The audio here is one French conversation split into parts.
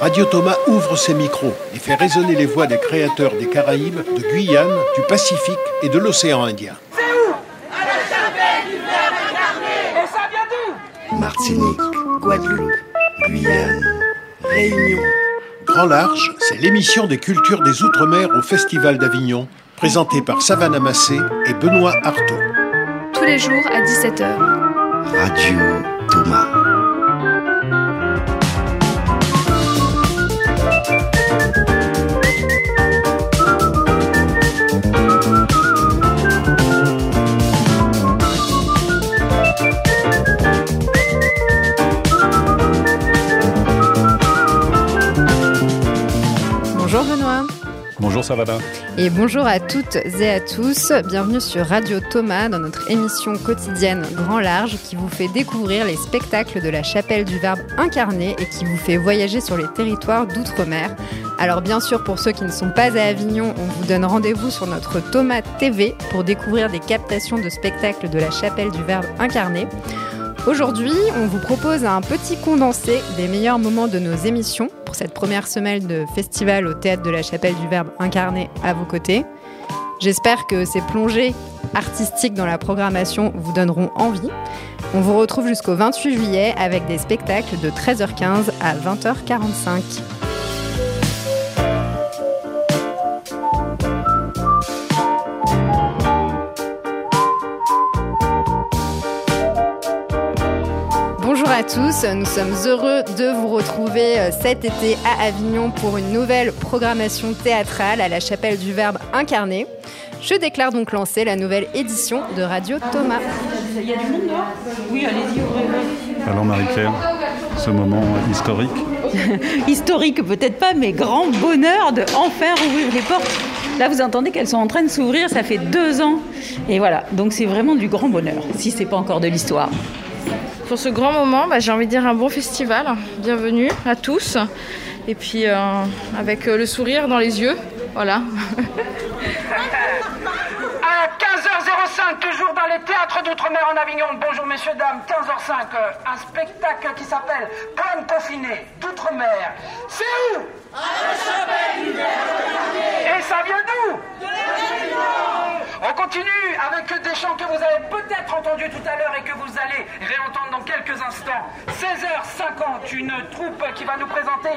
Radio Thomas ouvre ses micros et fait résonner les voix des créateurs des Caraïbes, de Guyane, du Pacifique et de l'océan Indien. C'est où? À la chapelle du Verbe incarné Et ça vient d'où? Martinique, Guadeloupe, Guyane, Réunion. Grand Large, c'est l'émission des cultures des Outre-mer au Festival d'Avignon, présentée par Savannah Massé et Benoît Artaud. Tous les jours à 17h. Radio Thomas. Bonjour. Et bonjour à toutes et à tous. Bienvenue sur Radio Thomas dans notre émission quotidienne Grand Large qui vous fait découvrir les spectacles de la chapelle du Verbe incarné et qui vous fait voyager sur les territoires d'outre-mer. Alors bien sûr, pour ceux qui ne sont pas à Avignon, on vous donne rendez-vous sur notre Thomas TV pour découvrir des captations de spectacles de la chapelle du Verbe incarné. Aujourd'hui, on vous propose un petit condensé des meilleurs moments de nos émissions pour cette première semaine de festival au théâtre de la Chapelle du Verbe incarné à vos côtés. J'espère que ces plongées artistiques dans la programmation vous donneront envie. On vous retrouve jusqu'au 28 juillet avec des spectacles de 13h15 à 20h45. À tous, nous sommes heureux de vous retrouver euh, cet été à Avignon pour une nouvelle programmation théâtrale à la chapelle du Verbe incarné. Je déclare donc lancer la nouvelle édition de Radio Thomas. Il y a du monde dehors Oui, allez-y, ouvrez-le. Alors Marie-Claire, ce moment historique. Historique peut-être pas, mais grand bonheur de enfin ouvrir les portes. Là, vous entendez qu'elles sont en train de s'ouvrir, ça fait deux ans. Et voilà, donc c'est vraiment du grand bonheur, si c'est pas encore de l'histoire. Pour ce grand moment, bah, j'ai envie de dire un bon festival. Bienvenue à tous. Et puis euh, avec euh, le sourire dans les yeux. Voilà. À 15h05, toujours dans les théâtres d'outre-mer en Avignon. Bonjour messieurs, dames, 15h05, euh, un spectacle qui s'appelle Poème confiné d'outre-mer. C'est où? À la chapelle du Et ça vient d'où? On continue avec des chants que vous avez peut-être entendus tout à l'heure et que vous allez réentendre dans quelques instants. 16h50, une troupe qui va nous présenter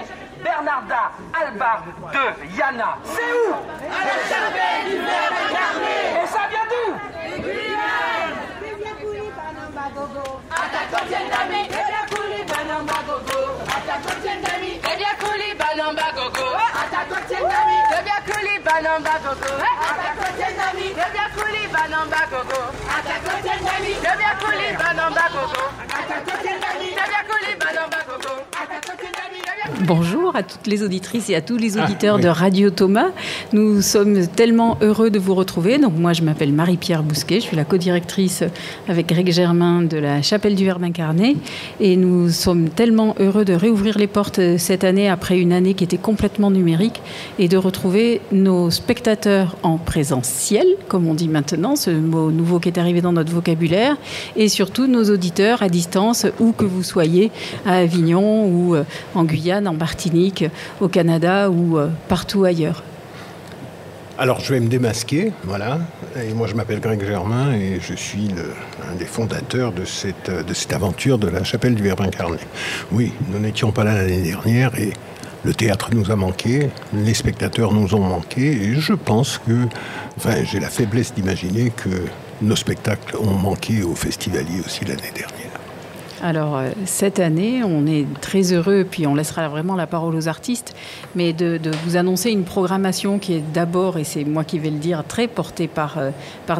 Bernarda Alba de Yana. C'est où? À la chapelle du Verbe Et ça vient d'où? Bonjour à toutes les auditrices et à tous les auditeurs de Radio Thomas. Nous sommes tellement heureux de vous retrouver. Donc moi, je m'appelle Marie-Pierre Bousquet, je suis la co-directrice avec Greg Germain de la Chapelle du Verbe incarné. Et nous sommes tellement heureux de réouvrir les portes cette année après une année qui était complètement numérique et de retrouver nos spectateurs en présentiel, comme on dit maintenant, ce mot nouveau qui est arrivé dans notre vocabulaire, et surtout nos auditeurs à distance, où que vous soyez, à Avignon ou euh, en Guyane, en Martinique, au Canada ou euh, partout ailleurs. Alors je vais me démasquer, voilà. Et moi je m'appelle Greg Germain et je suis le- un des fondateurs de cette, de cette aventure de la chapelle du Verbe incarné. Oui, nous n'étions pas là l'année dernière et le théâtre nous a manqué, les spectateurs nous ont manqué et je pense que, enfin j'ai la faiblesse d'imaginer que nos spectacles ont manqué aux festivaliers aussi l'année dernière. Alors, euh, cette année, on est très heureux, puis on laissera vraiment la parole aux artistes, mais de, vous annoncer une programmation qui est d'abord, et c'est moi qui vais le dire, très portée par, euh,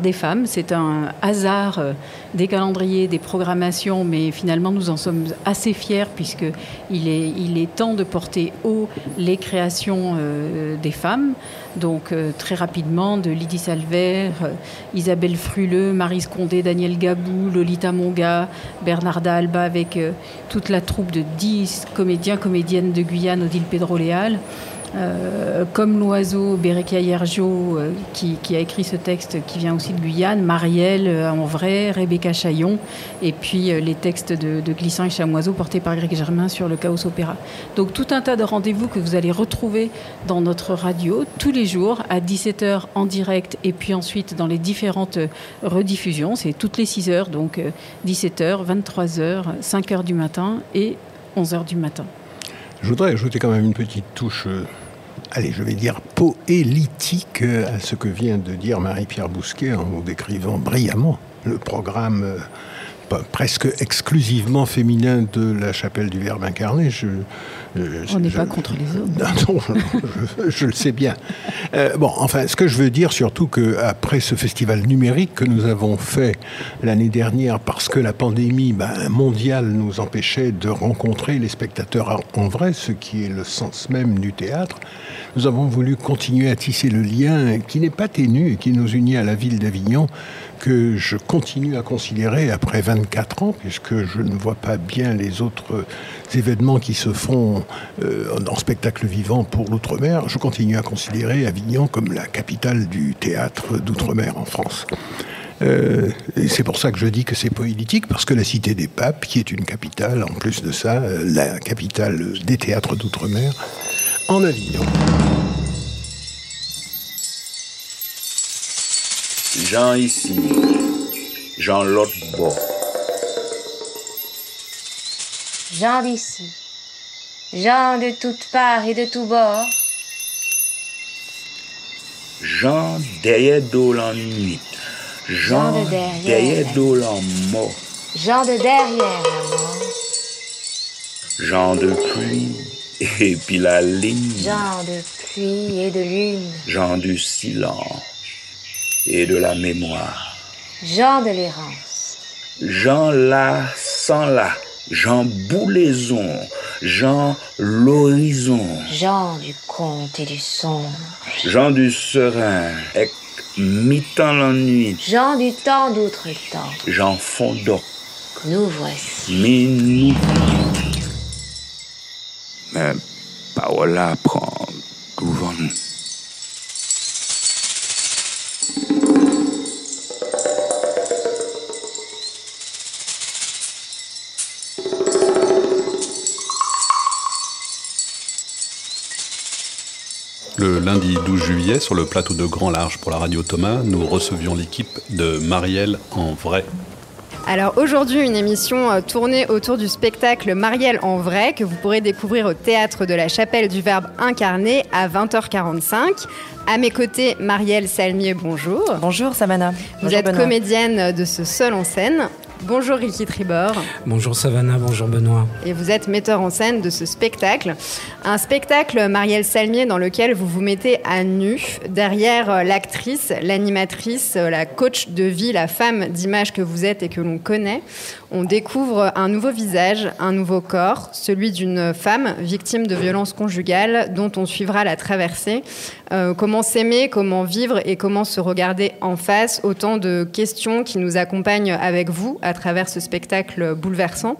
des femmes. C'est un hasard euh, des calendriers, des programmations, mais finalement, nous en sommes assez fiers, puisqu'il est, il est temps de porter haut les créations des femmes. Donc, euh, très rapidement, de Lydie Salver, euh, Isabelle Fruleux, Marie Scondé, Daniel Gabou, Lolita Monga, Bernarda Alba, avec euh, toute la troupe de 10 comédiens, comédiennes de Guyane, Odile Pedro Léal. Euh, comme l'oiseau Bereka Yergio, euh, qui, qui, a écrit ce texte qui vient aussi de Guyane, Marielle euh, en vrai, Rebecca Chaillon, et puis les textes de, de, Glissant et Chamoiseau portés par Greg Germain sur le Chaos Opéra. Donc tout un tas de rendez-vous que vous allez retrouver dans notre radio tous les jours à 17h en direct et puis ensuite dans les différentes rediffusions. C'est toutes les 6 heures, donc 17h, 23h, 5h du matin et 11h du matin. Je voudrais ajouter quand même une petite touche, euh, allez, je vais dire poélitique à ce que vient de dire Marie-Pierre Bousquet en nous décrivant brillamment le programme euh, presque exclusivement féminin de la chapelle du Verbe incarné. Je, On n'est pas contre les hommes. Non, je, je, le sais bien. Euh, bon, enfin, ce que je veux dire surtout qu'après ce festival numérique que nous avons fait l'année dernière parce que la pandémie ben, mondiale nous empêchait de rencontrer les spectateurs en vrai, ce qui est le sens même du théâtre, nous avons voulu continuer à tisser le lien qui n'est pas ténu et qui nous unit à la ville d'Avignon que je continue à considérer après 24 ans, puisque je ne vois pas bien les autres événements qui se font euh, en spectacle vivant pour l'outre-mer, je continue à considérer Avignon comme la capitale du théâtre d'outre-mer en France. Euh, et c'est pour ça que je dis que c'est politique, parce que la Cité des Papes, qui est une capitale, en plus de ça, euh, la capitale des théâtres d'outre-mer, en Avignon. Jean ici, Jean l'autre bord. Jean d'ici, Jean de toutes parts et de tous bords. Jean derrière d'eau en nuit, Jean, Jean de derrière, d'eau en mort, Jean de derrière la mort, Jean de pluie et puis la ligne, Jean de pluie et de lune, Jean du silence et de la mémoire, Jean de l'errance, Jean là sans là, Jean Boulaison, Jean l'horizon, Jean du conte et du son, Jean du serein, ec mi-temps l'ennui, Jean du temps d'outre-temps, Jean Fondoc, nous voici. mais nous. Mais Paola prend devant nous. Le lundi 12 juillet, sur le plateau de Grand Large pour la radio Thomas, nous recevions l'équipe de Marielle en vrai. Alors aujourd'hui, une émission euh, tournée autour du spectacle Marielle en vrai que vous pourrez découvrir au théâtre de la Chapelle du Verbe incarné à 20h45. À mes côtés, Marielle Salmier, bonjour. Bonjour Savannah. Vous bonjour êtes Benoît. comédienne de ce seul en scène. Bonjour Ricky Tribord. Bonjour Savannah, bonjour Benoît. Et vous êtes metteur en scène de ce spectacle. Un spectacle, Marielle Salmier, dans lequel vous vous mettez à nu derrière euh, l'actrice, l'animatrice, euh, la coach de vie, la femme d'image que vous êtes et que l'on connaît. On découvre un nouveau visage, un nouveau corps, celui d'une femme victime de violences conjugales dont on suivra la traversée. Euh, comment s'aimer, comment vivre et comment se regarder en face. Autant de questions qui nous accompagnent avec vous à travers ce spectacle bouleversant.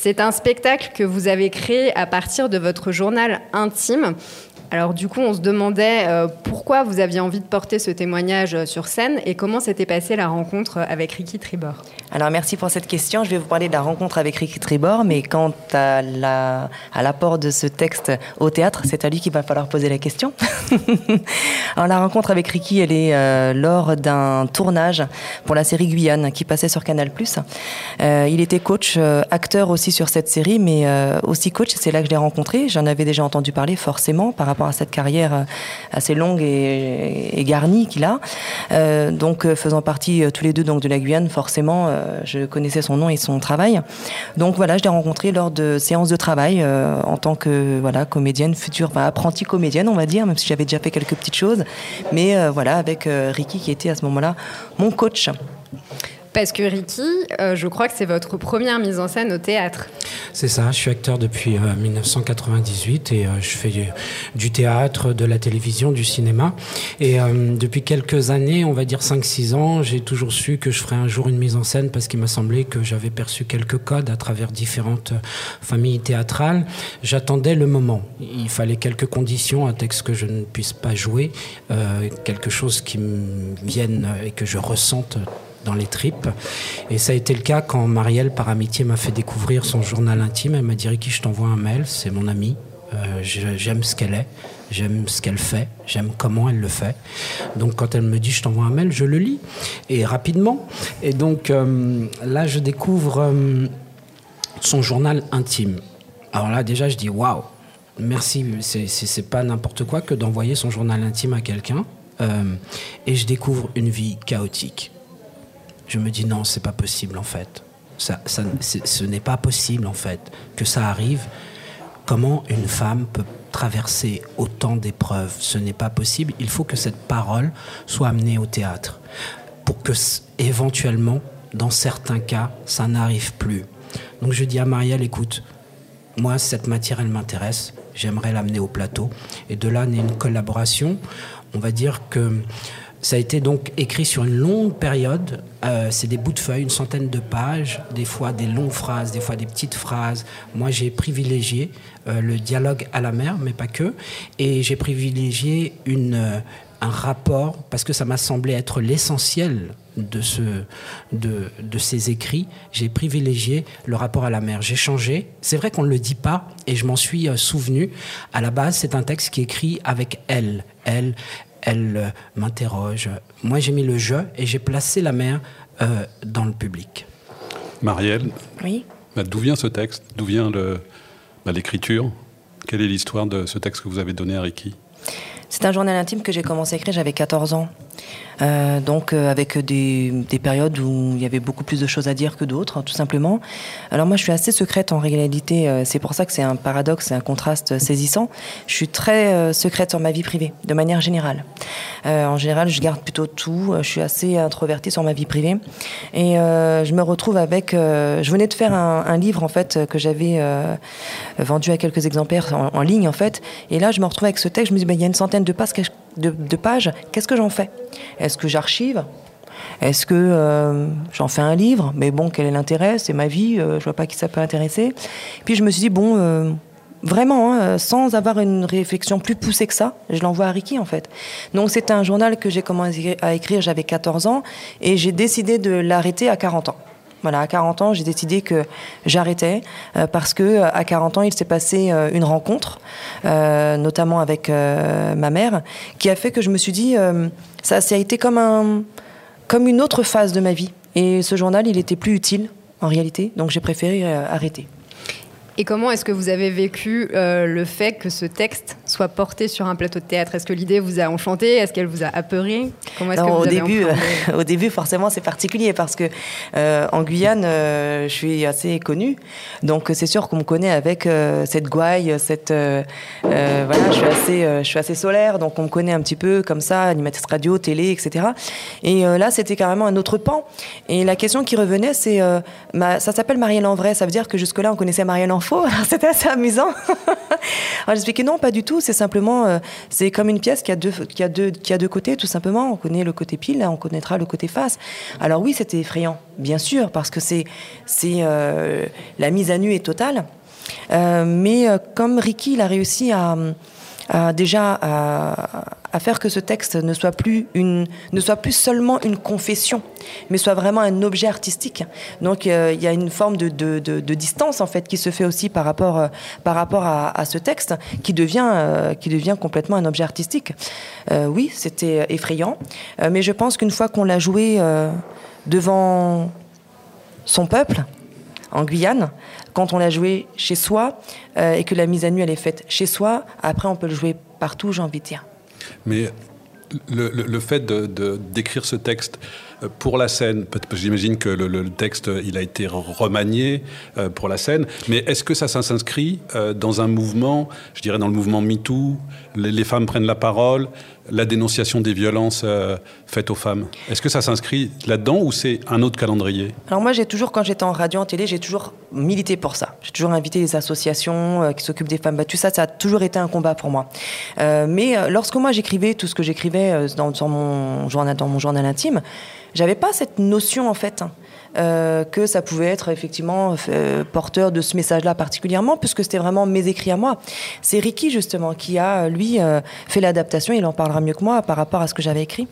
C'est un spectacle que vous avez créé à partir de votre journal intime. Alors du coup, on se demandait euh, pourquoi vous aviez envie de porter ce témoignage euh, sur scène et comment s'était passée la rencontre avec Ricky Tribord? Alors merci pour cette question. Je vais vous parler de la rencontre avec Ricky Tribord, mais quant à la à l'apport de ce texte au théâtre, c'est à lui qu'il va falloir poser la question. Alors la rencontre avec Ricky, elle est euh, lors d'un tournage pour la série Guyane qui passait sur Canal+. Euh, il était coach, euh, acteur aussi sur cette série, mais euh, aussi coach. C'est là que je l'ai rencontré. J'en avais déjà entendu parler forcément par rapport à cette carrière euh, assez longue et, garnie qu'il a. Euh, donc euh, faisant partie tous les deux donc de la Guyane, forcément, je connaissais son nom et son travail. Donc voilà, je l'ai rencontré lors de séances de travail en tant que voilà comédienne, future, enfin, apprentie comédienne, on va dire, même si j'avais déjà fait quelques petites choses. Mais voilà, avec Ricky qui était à ce moment-là mon coach. Parce que Ricky, euh, je crois que c'est votre première mise en scène au théâtre. C'est ça, je suis acteur depuis 1998 et je fais du théâtre, de la télévision, du cinéma. Et depuis quelques années, on va dire 5-6 ans, j'ai toujours su que je ferais un jour une mise en scène parce qu'il m'a semblé que j'avais perçu quelques codes à travers différentes familles théâtrales. J'attendais le moment. Il fallait quelques conditions, un texte que je ne puisse pas jouer, quelque chose qui me vienne et que je ressente les tripes. Et ça a été le cas quand Marielle, par amitié, m'a fait découvrir son journal intime. Elle m'a dit Ricky, je t'envoie un mail, c'est mon amie. Euh, j'aime ce qu'elle est, j'aime ce qu'elle fait, j'aime comment elle le fait. Donc quand elle me dit je t'envoie un mail, je le lis et rapidement. Et donc euh, là, je découvre euh, son journal intime. Alors là, déjà, je dis waouh, merci. C'est pas n'importe quoi que d'envoyer son journal intime à quelqu'un. et je découvre une vie chaotique je me dis non, c'est pas possible en fait. Ça, ce n'est pas possible en fait que ça arrive. Comment une femme peut traverser autant d'épreuves? Ce n'est pas possible. Il faut que cette parole soit amenée au théâtre pour que éventuellement, dans certains cas, ça n'arrive plus. Donc je dis à Marielle, écoute, moi cette matière elle m'intéresse, j'aimerais l'amener au plateau. Et de là naît une collaboration. On va dire que ça a été donc écrit sur une longue période. Euh, c'est des bouts de feuilles, une centaine de pages, des fois des longues phrases, des fois des petites phrases. Moi, j'ai privilégié euh, le dialogue à la mer, mais pas que. Et j'ai privilégié euh, un rapport, parce que ça m'a semblé être l'essentiel de, de ces écrits. J'ai privilégié le rapport à la mer. J'ai changé. C'est vrai qu'on ne le dit pas, et je m'en suis souvenu. À la base, c'est un texte qui est écrit avec elle. Elle, elle euh, m'interroge. Moi, j'ai mis le jeu et j'ai placé la mère euh, dans le public. Marielle Oui. Bah, d'où vient ce texte? D'où vient bah, l'écriture? Quelle est l'histoire de ce texte que vous avez donné à Ricky? C'est un journal intime que j'ai commencé à écrire, j'avais 14 ans. Euh, donc euh, avec des, des, périodes où il y avait beaucoup plus de choses à dire que d'autres, tout simplement. Alors moi, je suis assez secrète en réalité. Euh, c'est pour ça que c'est un paradoxe, un contraste saisissant. Je suis très secrète sur ma vie privée, de manière générale. en général, je garde plutôt tout. Je suis assez introvertie sur ma vie privée. Et je me retrouve avec... je venais de faire un, un livre, en fait, que j'avais vendu à quelques exemplaires en, en, ligne, en fait. Et là, je me retrouve avec ce texte. Je me dis, ben, il y a une centaine de pages de, pages, qu'est-ce que j'en fais? Est-ce que j'archive? Est-ce que euh, j'en fais un livre? Mais bon, quel est l'intérêt? C'est ma vie, euh, je vois pas qui ça peut intéresser. Puis je me suis dit, bon, euh, vraiment, hein, sans avoir une réflexion plus poussée que ça, je l'envoie à Ricky en fait. Donc c'est un journal que j'ai commencé à écrire, j'avais 14 ans, et j'ai décidé de l'arrêter à 40 ans. Voilà, à 40 ans, j'ai décidé que j'arrêtais euh, parce que euh, à 40 ans, il s'est passé euh, une rencontre, notamment avec ma mère, qui a fait que je me suis dit, ça, ça a été comme un, comme une autre phase de ma vie. Et ce journal, il était plus utile en réalité, donc j'ai préféré arrêter. Et comment est-ce que vous avez vécu le fait que ce texte soit porté sur un plateau de théâtre? Est-ce que l'idée vous a enchanté? Est-ce qu'elle vous a apeuré? Comment est-ce que vous au début, au début, forcément, c'est particulier parce que euh, en Guyane, euh, je suis assez connue, donc c'est sûr qu'on me connaît avec cette gouaille, cette voilà, je suis assez, je suis assez solaire, donc on me connaît un petit peu comme ça, animatrice radio, télé, etc. Et là, c'était carrément un autre pan. Et la question qui revenait, c'est, ça s'appelle Marielle en vrai, ça veut dire que jusque-là, on connaissait Marielle en c'était assez amusant. Alors j'expliquais non, pas du tout. C'est simplement, euh, c'est comme une pièce qui a deux, qui a deux, qui a deux côtés, tout simplement. On connaît le côté pile, on connaîtra le côté face. Alors oui, c'était effrayant, bien sûr, parce que c'est, c'est euh, la mise à nu est totale. Euh, mais comme Ricky, il a réussi à déjà à, faire que ce texte ne soit plus une, ne soit plus seulement une confession, mais soit vraiment un objet artistique. Donc euh, il y a une forme de, de, de, distance en fait qui se fait aussi par rapport, euh, par rapport à, ce texte, qui devient, euh, qui devient complètement un objet artistique. oui, c'était effrayant, mais je pense qu'une fois qu'on l'a joué devant son peuple, en Guyane, quand on l'a joué chez soi euh, et que la mise à nu elle est faite chez soi, après on peut le jouer partout, j'ai envie de dire. Mais le, fait d'écrire ce texte Euh, pour la scène, j'imagine que le, texte, il a été remanié euh, pour la scène, mais est-ce que ça, s'inscrit dans un mouvement, je dirais dans le mouvement MeToo, les femmes prennent la parole, la dénonciation des violences euh, faites aux femmes. Est-ce que ça s'inscrit là-dedans ou c'est un autre calendrier? Alors moi, j'ai toujours, quand j'étais en radio, en télé, j'ai toujours milité pour ça. J'ai toujours invité les associations euh, qui s'occupent des femmes battues. Ça, ça a toujours été un combat pour moi. Euh, mais lorsque moi j'écrivais tout ce que j'écrivais dans, dans, mon journal, dans mon journal intime, j'avais pas cette notion en fait. Hein. Euh, que ça pouvait être effectivement euh, porteur de ce message-là particulièrement, puisque c'était vraiment mes écrits à moi. C'est Ricky justement qui a, lui, euh, fait l'adaptation, il en parlera mieux que moi par rapport à ce que j'avais écrit.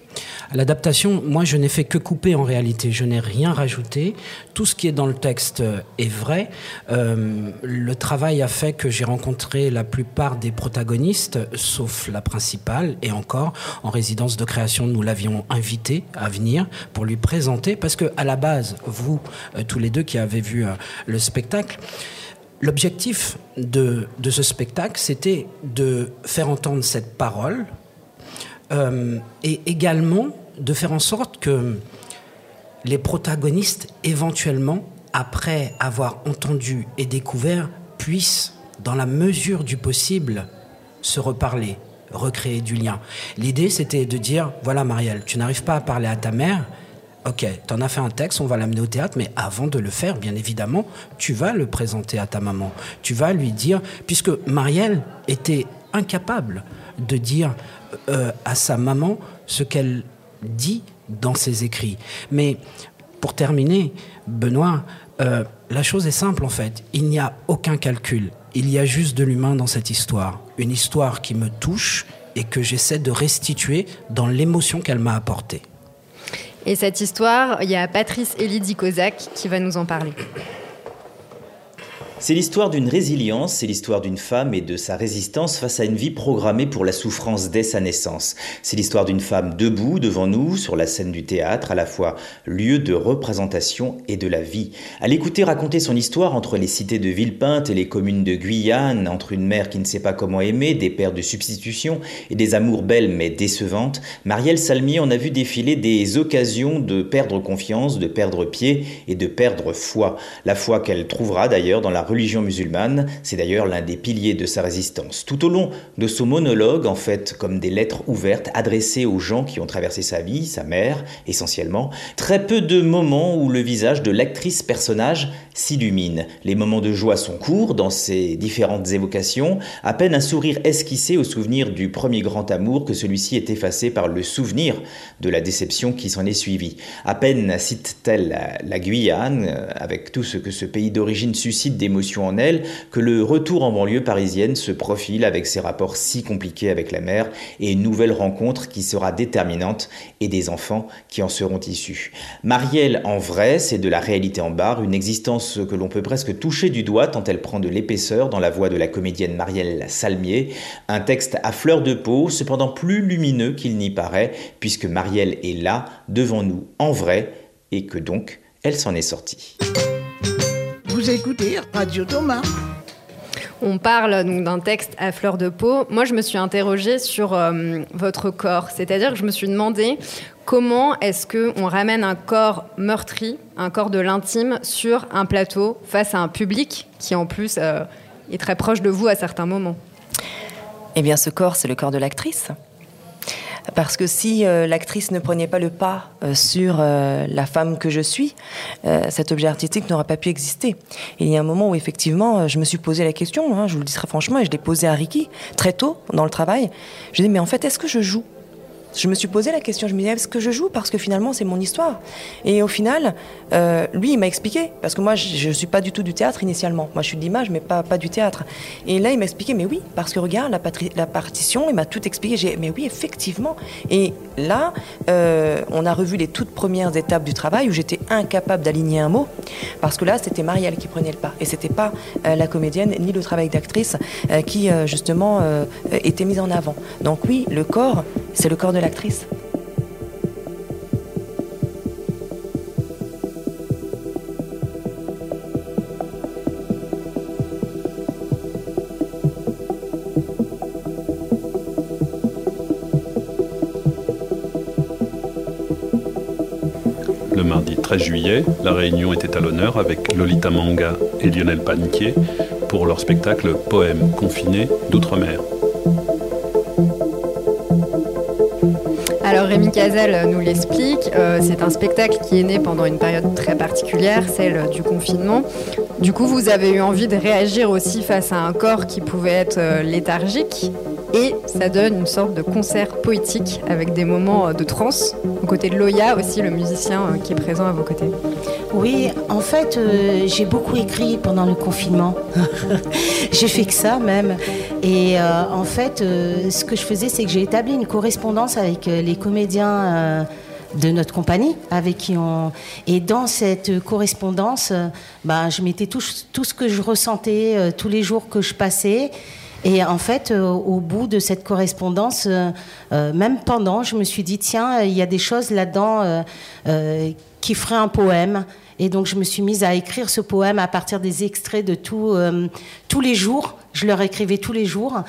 L'adaptation, moi je n'ai fait que couper en réalité, je n'ai rien rajouté. Tout ce qui est dans le texte est vrai. Le travail a fait que j'ai rencontré la plupart des protagonistes, sauf la principale, et encore, en résidence de création, nous l'avions invité à venir pour lui présenter, parce que à la base, vous, euh, tous les deux qui avez vu euh, le spectacle, l'objectif de, de, ce spectacle, c'était de faire entendre cette parole euh, et également de faire en sorte que les protagonistes, éventuellement, après avoir entendu et découvert, puissent, dans la mesure du possible, se reparler, recréer du lien. L'idée, c'était de dire, voilà Marielle, tu n'arrives pas à parler à ta mère, Ok, tu en as fait un texte, on va l'amener au théâtre, mais avant de le faire, bien évidemment, tu vas le présenter à ta maman. Tu vas lui dire, puisque Marielle était incapable de dire euh, à sa maman ce qu'elle dit dans ses écrits. Mais pour terminer, Benoît, euh, la chose est simple en fait. Il n'y a aucun calcul. Il y a juste de l'humain dans cette histoire. Une histoire qui me touche et que j'essaie de restituer dans l'émotion qu'elle m'a apportée. Et cette histoire, il y a Patrice Elidi Kozak qui va nous en parler. C'est l'histoire d'une résilience, c'est l'histoire d'une femme et de sa résistance face à une vie programmée pour la souffrance dès sa naissance. C'est l'histoire d'une femme debout devant nous sur la scène du théâtre, à la fois lieu de représentation et de la vie. À l'écouter raconter son histoire entre les cités de Villepinte et les communes de Guyane, entre une mère qui ne sait pas comment aimer, des pères de substitution et des amours belles mais décevantes, Marielle Salmier en a vu défiler des occasions de perdre confiance, de perdre pied et de perdre foi. La foi qu'elle trouvera d'ailleurs dans la religion musulmane, c'est d'ailleurs l'un des piliers de sa résistance. Tout au long de son monologue, en fait, comme des lettres ouvertes adressées aux gens qui ont traversé sa vie, sa mère essentiellement, très peu de moments où le visage de l'actrice personnage s'illumine. Les moments de joie sont courts dans ses différentes évocations, à peine un sourire esquissé au souvenir du premier grand amour que celui-ci est effacé par le souvenir de la déception qui s'en est suivie. À peine cite-t-elle la, Guyane, avec tout ce que ce pays d'origine suscite d'émotions en elle que le retour en banlieue parisienne se profile avec ses rapports si compliqués avec la mère et une nouvelle rencontre qui sera déterminante et des enfants qui en seront issus. Marielle en vrai, c'est de la réalité en barre, une existence que l'on peut presque toucher du doigt tant elle prend de l'épaisseur dans la voix de la comédienne Marielle Salmier, un texte à fleur de peau, cependant plus lumineux qu'il n'y paraît, puisque Marielle est là, devant nous, en vrai, et que donc elle s'en est sortie. Vous écoutez Radio Thomas. On parle donc d'un texte à fleur de peau. Moi, je me suis interrogée sur euh, votre corps, c'est-à-dire que je me suis demandé comment est-ce que on ramène un corps meurtri, un corps de l'intime, sur un plateau face à un public qui en plus euh, est très proche de vous à certains moments? Eh bien, ce corps, c'est le corps de l'actrice. Parce que si euh, l'actrice ne prenait pas le pas euh, sur la femme que je suis, cet objet artistique n'aurait pas pu exister. Il y a un moment où effectivement, je me suis posé la question, hein, je vous le dis très franchement, et je l'ai posé à Ricky très tôt dans le travail. Je dis mais en fait, est-ce que je joue? Je me suis posé la question, je me disais, est-ce que je joue Parce que finalement, c'est mon histoire? Et au final, euh, lui, il m'a expliqué, parce que moi, je ne suis pas du tout du théâtre initialement. Moi, je suis de l'image, mais pas, pas du théâtre. Et là, il m'a expliqué, mais oui, parce que regarde, la, la partition, il m'a tout expliqué. J'ai, mais oui, effectivement. Et là, euh, on a revu les toutes premières étapes du travail où j'étais incapable d'aligner un mot, parce que là, c'était Marielle qui prenait le pas. Et c'était pas euh, la comédienne, ni le travail d'actrice qui, justement, était mis en avant. Donc oui, le corps, c'est le corps de l'actrice. 13 juillet, la Réunion était à l'honneur avec Lolita Manga et Lionel Paniquier pour leur spectacle Poème confiné d'outre-mer. Rémi Cazel nous l'explique, euh, c'est un spectacle qui est né pendant une période très particulière, celle du confinement. Du coup, vous avez eu envie de réagir aussi face à un corps qui pouvait être euh, léthargique et ça donne une sorte de concert poétique avec des moments euh, de transe. Aux côtés de Loya aussi, le musicien qui est présent à vos côtés. Oui, en fait, j'ai beaucoup écrit pendant le confinement. j'ai fait que ça même. Et en fait, ce que je faisais, c'est que j'ai établi une correspondance avec les comédiens de notre compagnie avec qui on et dans cette correspondance bah, je mettais tout, ce que je ressentais euh, tous les jours que je passais et en fait euh, au bout de cette correspondance euh, même pendant je me suis dit tiens il y a des choses là-dedans qui feraient un poème et donc je me suis mise à écrire ce poème à partir des extraits de tout, tous les jours je leur écrivais tous les jours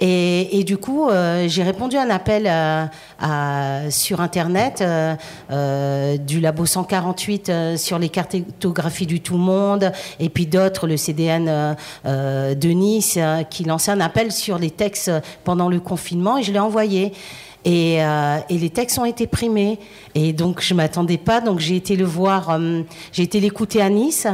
et, du coup, euh, j'ai répondu à un appel euh, sur Internet euh, du Labo 148 sur les cartographies du tout monde, et puis d'autres, le CDN de Nice, qui lançait un appel sur les textes pendant le confinement, et je l'ai envoyé. Et, et, les textes ont été primés. Et donc, je m'attendais pas. Donc, j'ai été le voir, j'ai été l'écouter à Nice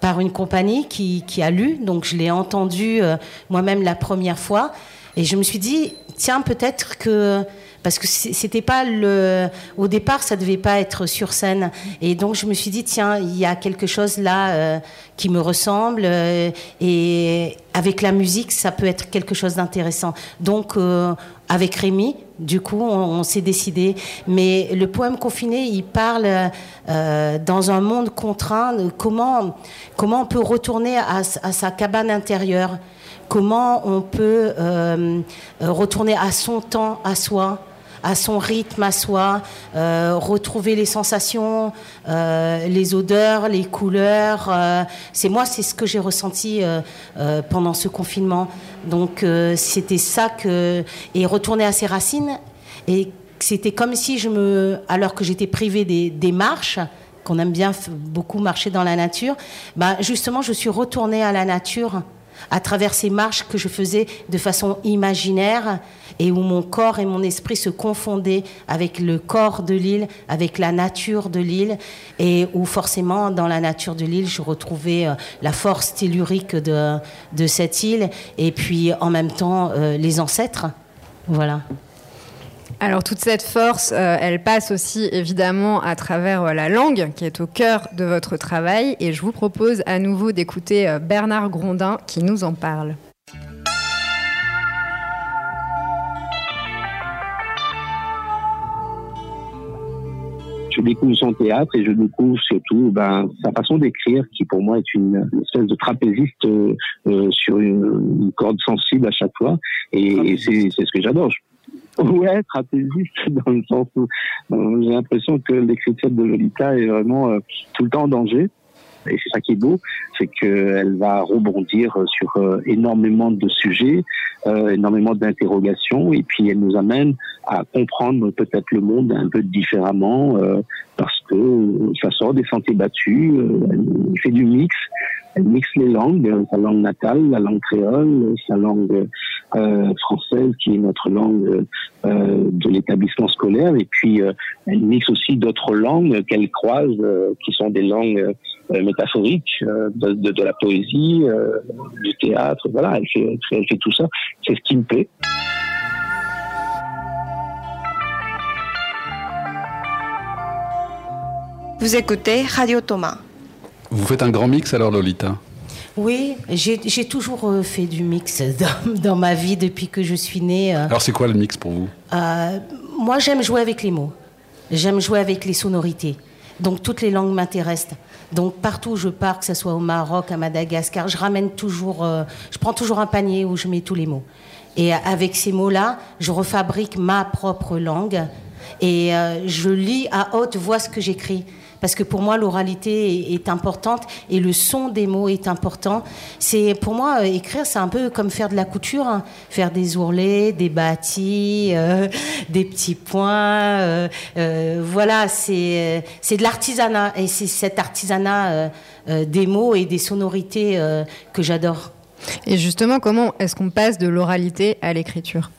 par une compagnie qui, qui a lu. Donc, je l'ai entendu moi-même la première fois. Et je me suis dit, tiens, peut-être que parce que c'était pas le au départ ça devait pas être sur scène et donc je me suis dit tiens il y a quelque chose là euh, qui me ressemble euh, et avec la musique ça peut être quelque chose d'intéressant donc euh, avec Rémi du coup on, s'est décidé. Mais le poème confiné il parle dans un monde contraint comment comment on peut retourner à, à sa cabane intérieure. Comment on peut euh, retourner à son temps, à soi, à son rythme, à soi, euh, retrouver les sensations, euh, les odeurs, les couleurs. c'est moi, c'est ce que j'ai ressenti pendant ce confinement. Donc c'était ça que et retourner à ses racines. Et c'était comme si je me, alors que j'étais privée des, des marches qu'on aime bien beaucoup marcher dans la nature, bah justement je suis retournée à la nature à travers ces marches que je faisais de façon imaginaire et où mon corps et mon esprit se confondaient avec le corps de l'île, avec la nature de l'île, et où forcément dans la nature de l'île, je retrouvais euh, la force tellurique de, de cette île, et puis en même temps euh, les ancêtres. Voilà. Alors toute cette force, euh, elle passe aussi évidemment à travers euh, la langue qui est au cœur de votre travail et je vous propose à nouveau d'écouter euh, Bernard Grondin qui nous en parle. je découvre son théâtre et je découvre surtout ben, sa façon d'écrire qui pour moi est une, espèce de trapéziste sur une, corde sensible à chaque fois et, c'est ce que j'adore. Ouais, trapéziste, dans le sens où euh, j'ai l'impression que l'écriture de Lolita est vraiment euh, tout le temps en danger. Et c'est ça qui est beau, c'est qu'elle va rebondir sur euh, énormément de sujets, énormément d'interrogations, et puis elle nous amène à comprendre peut-être le monde un peu différemment, parce que ça sort des sentiers battus, elle fait du mix, elle mixe les langues, sa langue natale, la langue créole, sa langue euh, française qui est notre langue euh, de l'établissement scolaire, et puis euh, elle mixe aussi d'autres langues qu'elle croise, qui sont des langues métaphoriques, de, de, la poésie, du théâtre, voilà, elle fait, elle fait tout ça. C'est ce qui me plaît. Vous écoutez Radio Thomas. Vous faites un grand mix alors, Lolita? Oui, j'ai toujours euh, fait du mix dans, ma vie depuis que je suis née. Euh. Alors c'est quoi le mix pour vous? Euh, Moi j'aime jouer avec les mots, j'aime jouer avec les sonorités. Donc toutes les langues m'intéressent. Donc partout où je pars, que ce soit au Maroc, à Madagascar, je ramène toujours, je prends toujours un panier où je mets tous les mots. Et avec ces mots-là, je refabrique ma propre langue et je lis à haute voix ce que j'écris. Parce que pour moi l'oralité est, est importante et le son des mots est important. C'est pour moi euh, écrire, c'est un peu comme faire de la couture, hein. faire des ourlets, des bâtis, euh, des petits points. euh, voilà, c'est c'est de l'artisanat et c'est cet artisanat des mots et des sonorités que j'adore. Et justement, comment est-ce qu'on passe de l'oralité à l'écriture?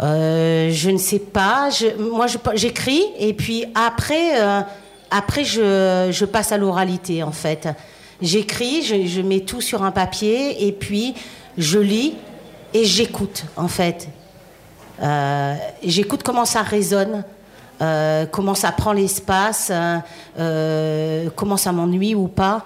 Je ne sais pas. Je- moi, j'écris et puis après, après je, passe à l'oralité en fait. J'écris, je, mets tout sur un papier et puis je lis et j'écoute en fait. Euh, j'écoute comment ça résonne. euh, comment ça prend l'espace, euh, comment ça m'ennuie ou pas,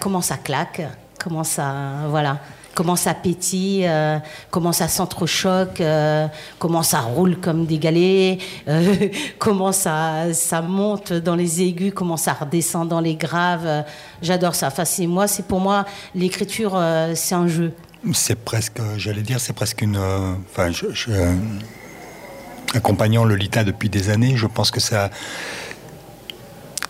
comment ça claque, comment ça, voilà, comment ça pétille, euh, comment ça s'entrechoque, euh, comment ça roule comme des galets, euh, comment ça, ça monte dans les aigus, comment ça redescend dans les graves. J'adore ça. Enfin, c'est moi, c'est pour moi l'écriture, euh, c'est un jeu. C'est presque, j'allais dire, c'est presque une. Enfin, je, je- accompagnant Lolita depuis des années, je pense que ça.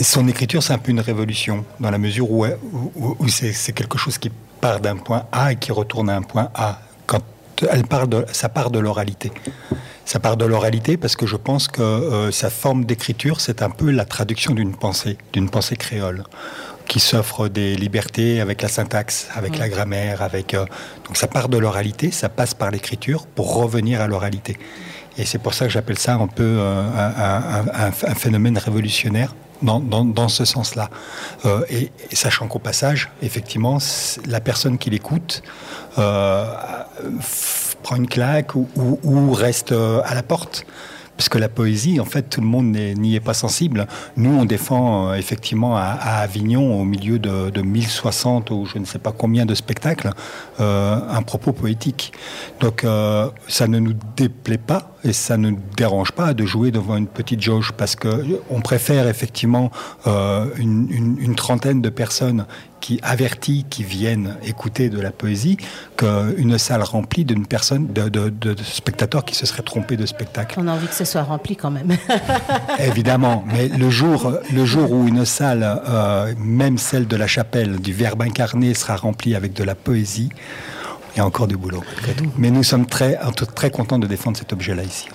Son écriture, c'est un peu une révolution, dans la mesure où, où- où c'est quelque chose qui part d'un point A et qui retourne à un point A. Quand elle part de, ça part de l'oralité. Ça part de l'oralité parce que je pense que euh, sa forme d'écriture, c'est un peu la traduction d'une pensée, d'une pensée créole, qui s'offre des libertés avec la syntaxe, avec la grammaire, avec. euh, donc ça part de l'oralité, ça passe par l'écriture pour revenir à l'oralité. Et c'est pour ça que j'appelle ça un peu euh, un, un- un- un phénomène révolutionnaire dans, dans- dans ce sens-là. Euh, et, et sachant qu'au passage, effectivement, la personne qui l'écoute euh, prend une claque ou, ou- reste euh, à la porte. Parce que la poésie, en fait, tout le monde n'y est pas sensible. Nous, on défend euh, effectivement à, à Avignon, au milieu de, de 1060 ou je ne sais pas combien de spectacles, euh, un propos poétique. Donc, euh, ça ne nous déplaît pas et ça ne dérange pas de jouer devant une petite jauge parce que on préfère effectivement euh, une, une- une trentaine de personnes qui avertis qui viennent écouter de la poésie qu'une salle remplie d'une personne de, de- de- de spectateurs qui se seraient trompés de spectacle. On a envie que ce soit rempli quand même. Évidemment, mais le jour, le jour où une salle, euh, même celle de la chapelle du Verbe incarné, sera remplie avec de la poésie, il y a encore du boulot. Mais nous sommes très, très contents de défendre cet objet-là ici.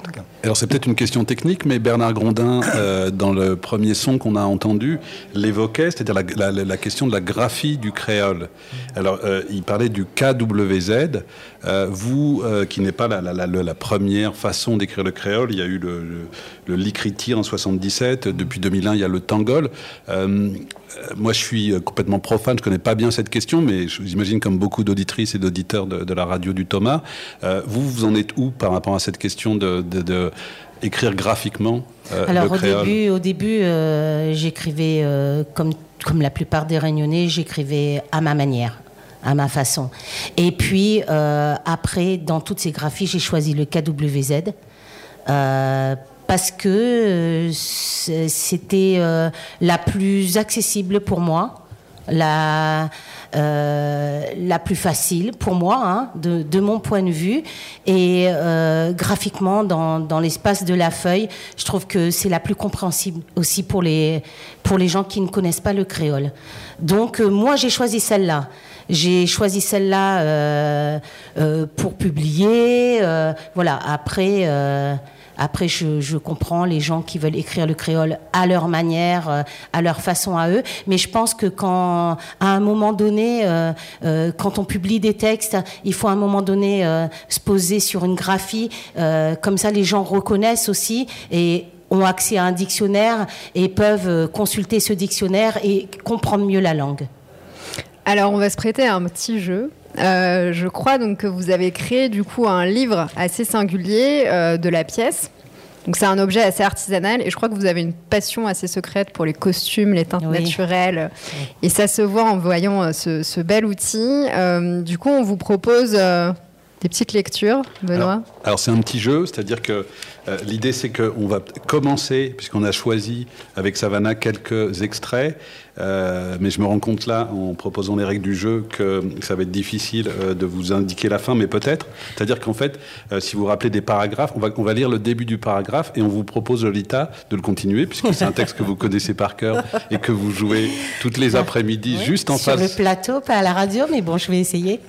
Alors c'est peut-être une question technique, mais Bernard Grondin, euh, dans le premier son qu'on a entendu, l'évoquait, c'est-à-dire la, question de la graphie du créole. Alors euh, il parlait du KWZ. Euh, vous, euh, qui n'est pas la, première façon d'écrire le créole, il y a eu le, le Likriti en 77, depuis 2001 il y a le Tangol. Euh, euh, moi je suis euh, complètement profane, je connais pas bien cette question, mais je- j'imagine comme beaucoup d'auditrices et d'auditeurs de, de la radio du Thomas, euh, vous, vous en êtes où par rapport à cette question de, de- de écrire graphiquement euh, Alors le au début, au début euh, j'écrivais euh, comme, comme la plupart des Réunionnais, j'écrivais à ma manière, à ma façon. Et puis après, dans toutes ces graphies, j'ai choisi le KWZ. Parce que euh, c'était euh, la plus accessible pour moi, la, euh, la plus facile pour moi, hein, de, de mon point de vue. Et graphiquement, dans, dans l'espace de la feuille, je trouve que c'est la plus compréhensible aussi pour les, pour les gens qui ne connaissent pas le créole. Donc moi, j'ai choisi celle-là. J'ai choisi celle-là pour publier. voilà, après... après, je, comprends les gens qui veulent écrire le créole à leur manière, euh, à leur façon à eux. Mais je pense que quand, à un moment donné, euh, euh, quand on publie des textes, il faut à un moment donné se poser sur une graphie. comme ça, les gens reconnaissent aussi et ont accès à un dictionnaire et peuvent consulter ce dictionnaire et comprendre mieux la langue. Alors, on va se prêter à un petit jeu. Euh, je crois donc que vous avez créé du coup un livre assez singulier euh, de la pièce. Donc c'est un objet assez artisanal et je crois que vous avez une passion assez secrète pour les costumes, les teintes Oui. naturelles. Et ça se voit en voyant euh, ce, ce bel outil. Euh, du coup, on vous propose Des petites lectures, Benoît Alors, alors c'est un petit jeu, c'est-à-dire que euh, l'idée c'est qu'on va commencer, puisqu'on a choisi avec Savannah quelques extraits, euh, mais je me rends compte là, en proposant les règles du jeu, que ça va être difficile euh, de vous indiquer la fin, mais peut-être. C'est-à-dire qu'en fait, euh, si vous vous rappelez des paragraphes, on va, on va lire le début du paragraphe et on vous propose, Lolita, de le continuer, puisque c'est un texte que vous connaissez par cœur et que vous jouez toutes les après-midi juste en Sur face. le plateau, pas à la radio, mais bon, je vais essayer.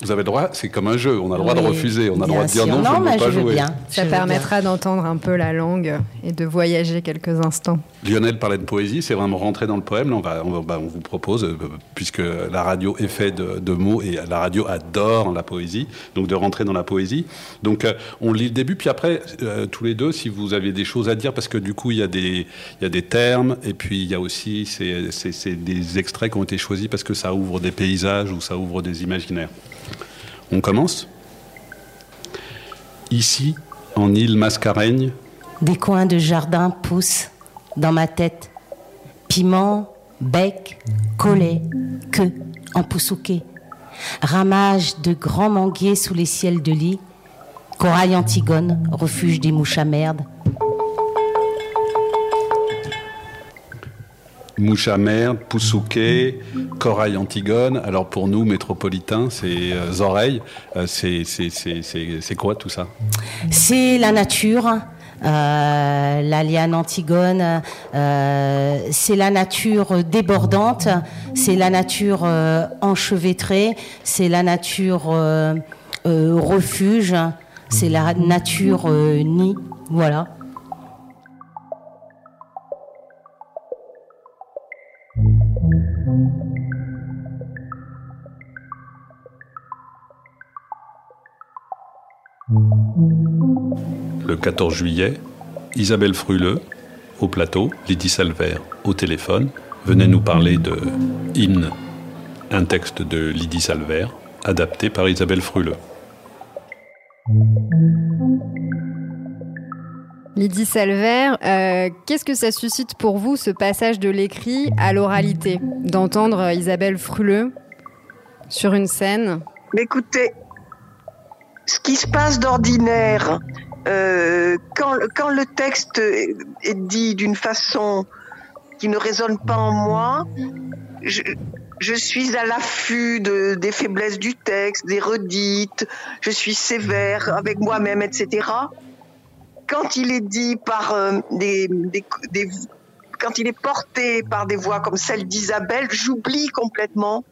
Vous avez le droit, c'est comme un jeu, on a le droit de refuser, on a le droit de dire sûr. non, Non, je ne mais veux pas je veux jouer. bien. Ça permettra d'entendre un peu la langue et de voyager quelques instants. Lionel parlait de poésie, c'est vraiment rentrer dans le poème. Là, on, va, on, va- bah, on vous propose, euh, puisque la radio est faite de, de mots et la radio adore la poésie, donc de rentrer dans la poésie. Donc euh, on lit le début, puis après, euh, tous les deux, si vous avez des choses à dire, parce que du coup, il y a des, il y a des termes, et puis il y a aussi c'est- c'est c'est des extraits qui ont été choisis parce que ça ouvre des paysages ou ça ouvre des imaginaires. On commence Ici, en île Mascareigne, Des coins de jardin poussent dans ma tête. Piment, bec, collet, queue, en poussouquet. Ramage de grands manguiers sous les ciels de lit. Corail Antigone, refuge des mouches à merde. Mouche à merde, Poussouquet, Corail Antigone. Alors pour nous, métropolitains, c'est euh, oreilles. Euh, c'est- quoi tout ça? C'est la nature. euh, la liane Antigone, c'est la nature débordante, c'est la nature enchevêtrée, c'est la nature refuge, c'est la nature nid, voilà. Le 14 juillet, Isabelle Fruleux, au plateau, Lydie Salver, au téléphone, venait nous parler de Hymne, un texte de Lydie Salver, adapté par Isabelle Fruleux. Lydie Salver, euh, qu'est-ce que ça suscite pour vous ce passage de l'écrit à l'oralité D'entendre Isabelle Fruleux sur une scène? Mais écoutez, ce qui se passe d'ordinaire, euh, quand, le texte est dit d'une façon qui ne résonne pas en moi, je, suis à l'affût de, des faiblesses du texte, des redites, je suis sévère avec moi-même, etc. Quand il est dit par euh, des, des- quand il est porté par des voix comme celle d'Isabelle, j'oublie complètement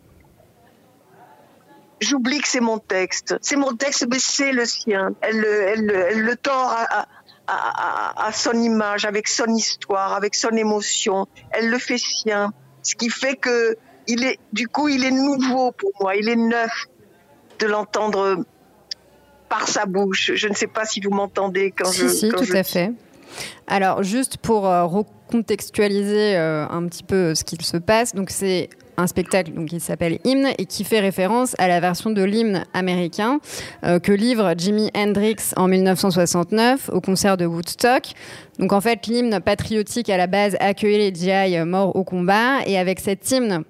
J'oublie que c'est mon texte. C'est mon texte, mais c'est le sien. Elle, le- elle, le- elle le tord à, à- à- son image, avec son histoire, avec son émotion. Elle le fait sien. Ce qui fait que il est, du coup, il est nouveau pour moi. Il est neuf de l'entendre par sa bouche. Je ne sais pas si vous m'entendez quand Si, je. si, quand tout je à fait. Alors, juste pour euh, recontextualiser euh, un petit peu ce qu'il se passe, donc c'est un spectacle donc, qui s'appelle Hymne et qui fait référence à la version de l'hymne américain euh, que livre Jimi Hendrix en 1969 au concert de Woodstock. Donc en fait, l'hymne patriotique à la base accueillait les GI morts au combat et avec cet hymne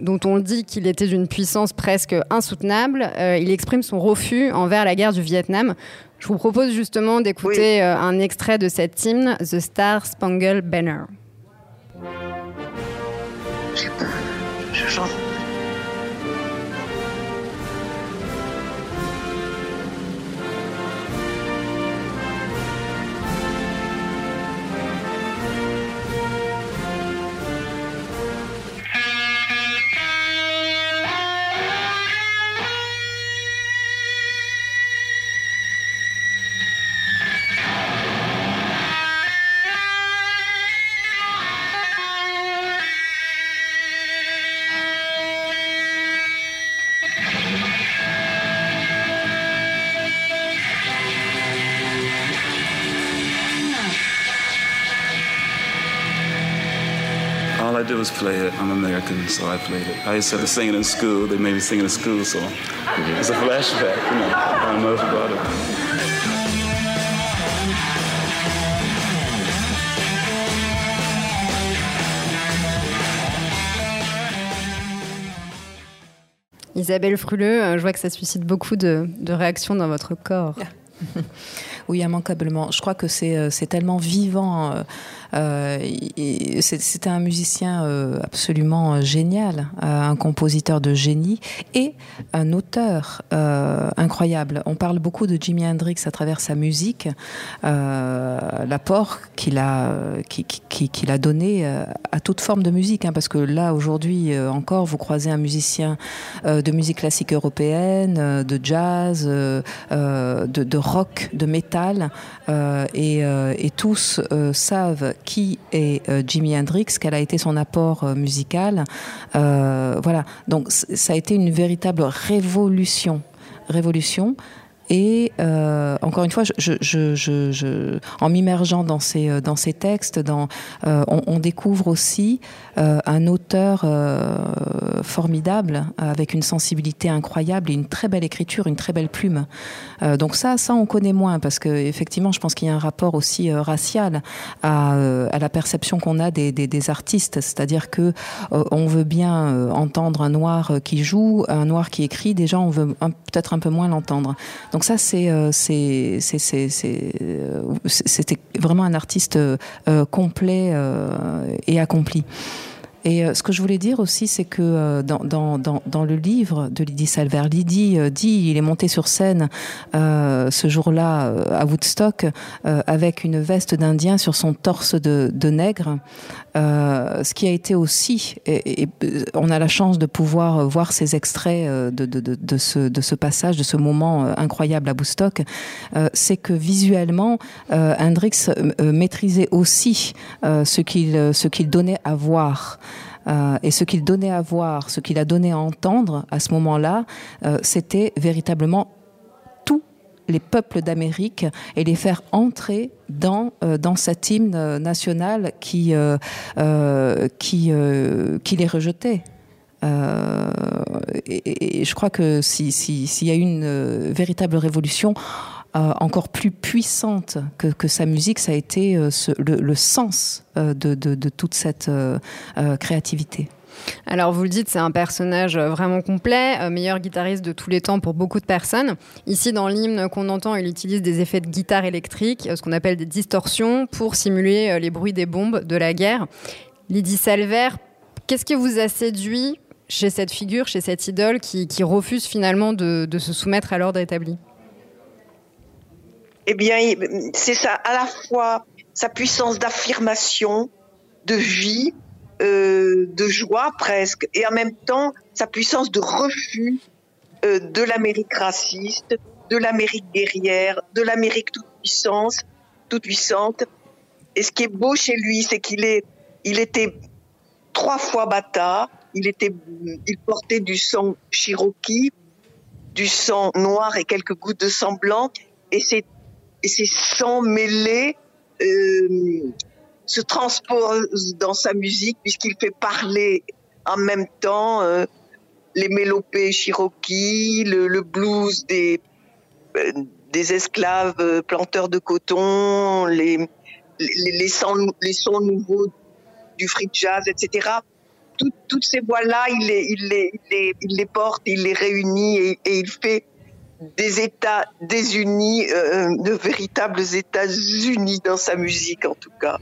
dont on dit qu'il était d'une puissance presque insoutenable, euh, il exprime son refus envers la guerre du Vietnam. Je vous propose justement d'écouter euh, un extrait de cet hymne, The Star Spangled Banner. Was play it. I'm American, so I played it. I used to have to sing it in school. They made me sing it in school, so it's a flashback, you know. I don't know about it. Isabelle Fruleux, euh, je vois que ça suscite beaucoup de, de réactions dans votre corps. Oui, immanquablement. Je crois que c'est euh, c'est tellement vivant. Euh, euh, C'était un musicien euh, absolument euh, génial, un compositeur de génie et un auteur incroyable. On parle beaucoup de Jimi Hendrix à travers sa musique, l'apport qu'il a, qui- qui- qui- qu'il a donné à toute forme de musique. hein, parce que là, aujourd'hui encore, vous croisez un musicien de musique classique européenne, de jazz, de, rock, de métal, et, et tous savent qui est euh, Jimi Hendrix, quel a été son apport euh, musical. Euh, voilà, donc ça a été une véritable révolution, révolution. Et euh, encore une fois, je, je, je, en m'immergeant dans ces, euh, dans ces textes, euh, on, on découvre aussi euh, un auteur euh, formidable, avec une sensibilité incroyable et une très belle écriture, une très belle plume. Donc ça, ça on connaît moins parce que effectivement, je pense qu'il y a un rapport aussi racial à, à la perception qu'on a des, des, des artistes, c'est-à-dire que on veut bien entendre un noir qui joue, un noir qui écrit. Déjà, on veut peut-être un peu moins l'entendre. Donc ça, c'est euh, c'est euh, c'était vraiment un artiste euh, euh, complet euh, et accompli. Et euh, ce que je voulais dire aussi, c'est que euh, dans, dans, dans, le livre de Lydie Salver, Lydie euh, dit il est monté sur scène euh, ce jour-là euh, à Woodstock euh, avec une veste d'Indien sur son torse de, de nègre, euh, ce qui a été aussi, et, on a la chance de pouvoir voir ces extraits euh, de, ce, passage, de ce moment euh, incroyable à Woodstock, euh, c'est que visuellement, Hendrix maîtrisait aussi ce qu'il donnait à voir. Et ce qu'il donnait à voir, ce qu'il a donné à entendre à ce moment-là, c'était véritablement les peuples d'Amérique et les faire entrer dans, euh, dans cet hymne euh, national qui, euh, euh, qui, qui les rejetait. Et, je crois que si- si- s'il y a une véritable révolution encore plus puissante que, que sa musique, ça a été le, sens de, de- toute cette créativité. Alors vous le dites, c'est un personnage euh, vraiment complet, euh, meilleur guitariste de tous les temps pour beaucoup de personnes. Ici, dans l'hymne qu'on entend, il utilise des effets de guitare électrique, euh, ce qu'on appelle des distorsions, pour simuler les bruits des bombes de la guerre. Lydie Salver, qu'est-ce qui vous a séduit chez cette figure, chez cette idole qui, refuse finalement de, de se soumettre à l'ordre établi? Eh bien, c'est ça, à la fois sa puissance d'affirmation, de vie, euh, de joie presque, et en même temps sa puissance de refus euh, de l'Amérique raciste, de l'Amérique guerrière, de l'Amérique toute puissance, toute puissante. Et ce qui est beau chez lui, c'est qu'il est, il était trois fois bâtard. Il était, il portait du sang cherokee, du sang noir et quelques gouttes de sang blanc, et ces, et ces sangs mêlés euh, se transposent dans sa musique puisqu'il fait parler en même temps euh, les mélopées cherokee, le, blues des, euh, des esclaves euh, planteurs de coton, les, les, sons, les sons nouveaux du free jazz, etc. Tout- toutes ces voix-là, il les, il, les, il, les, porte, il les réunit et, il fait des États désunis, de véritables États unis dans sa musique en tout cas.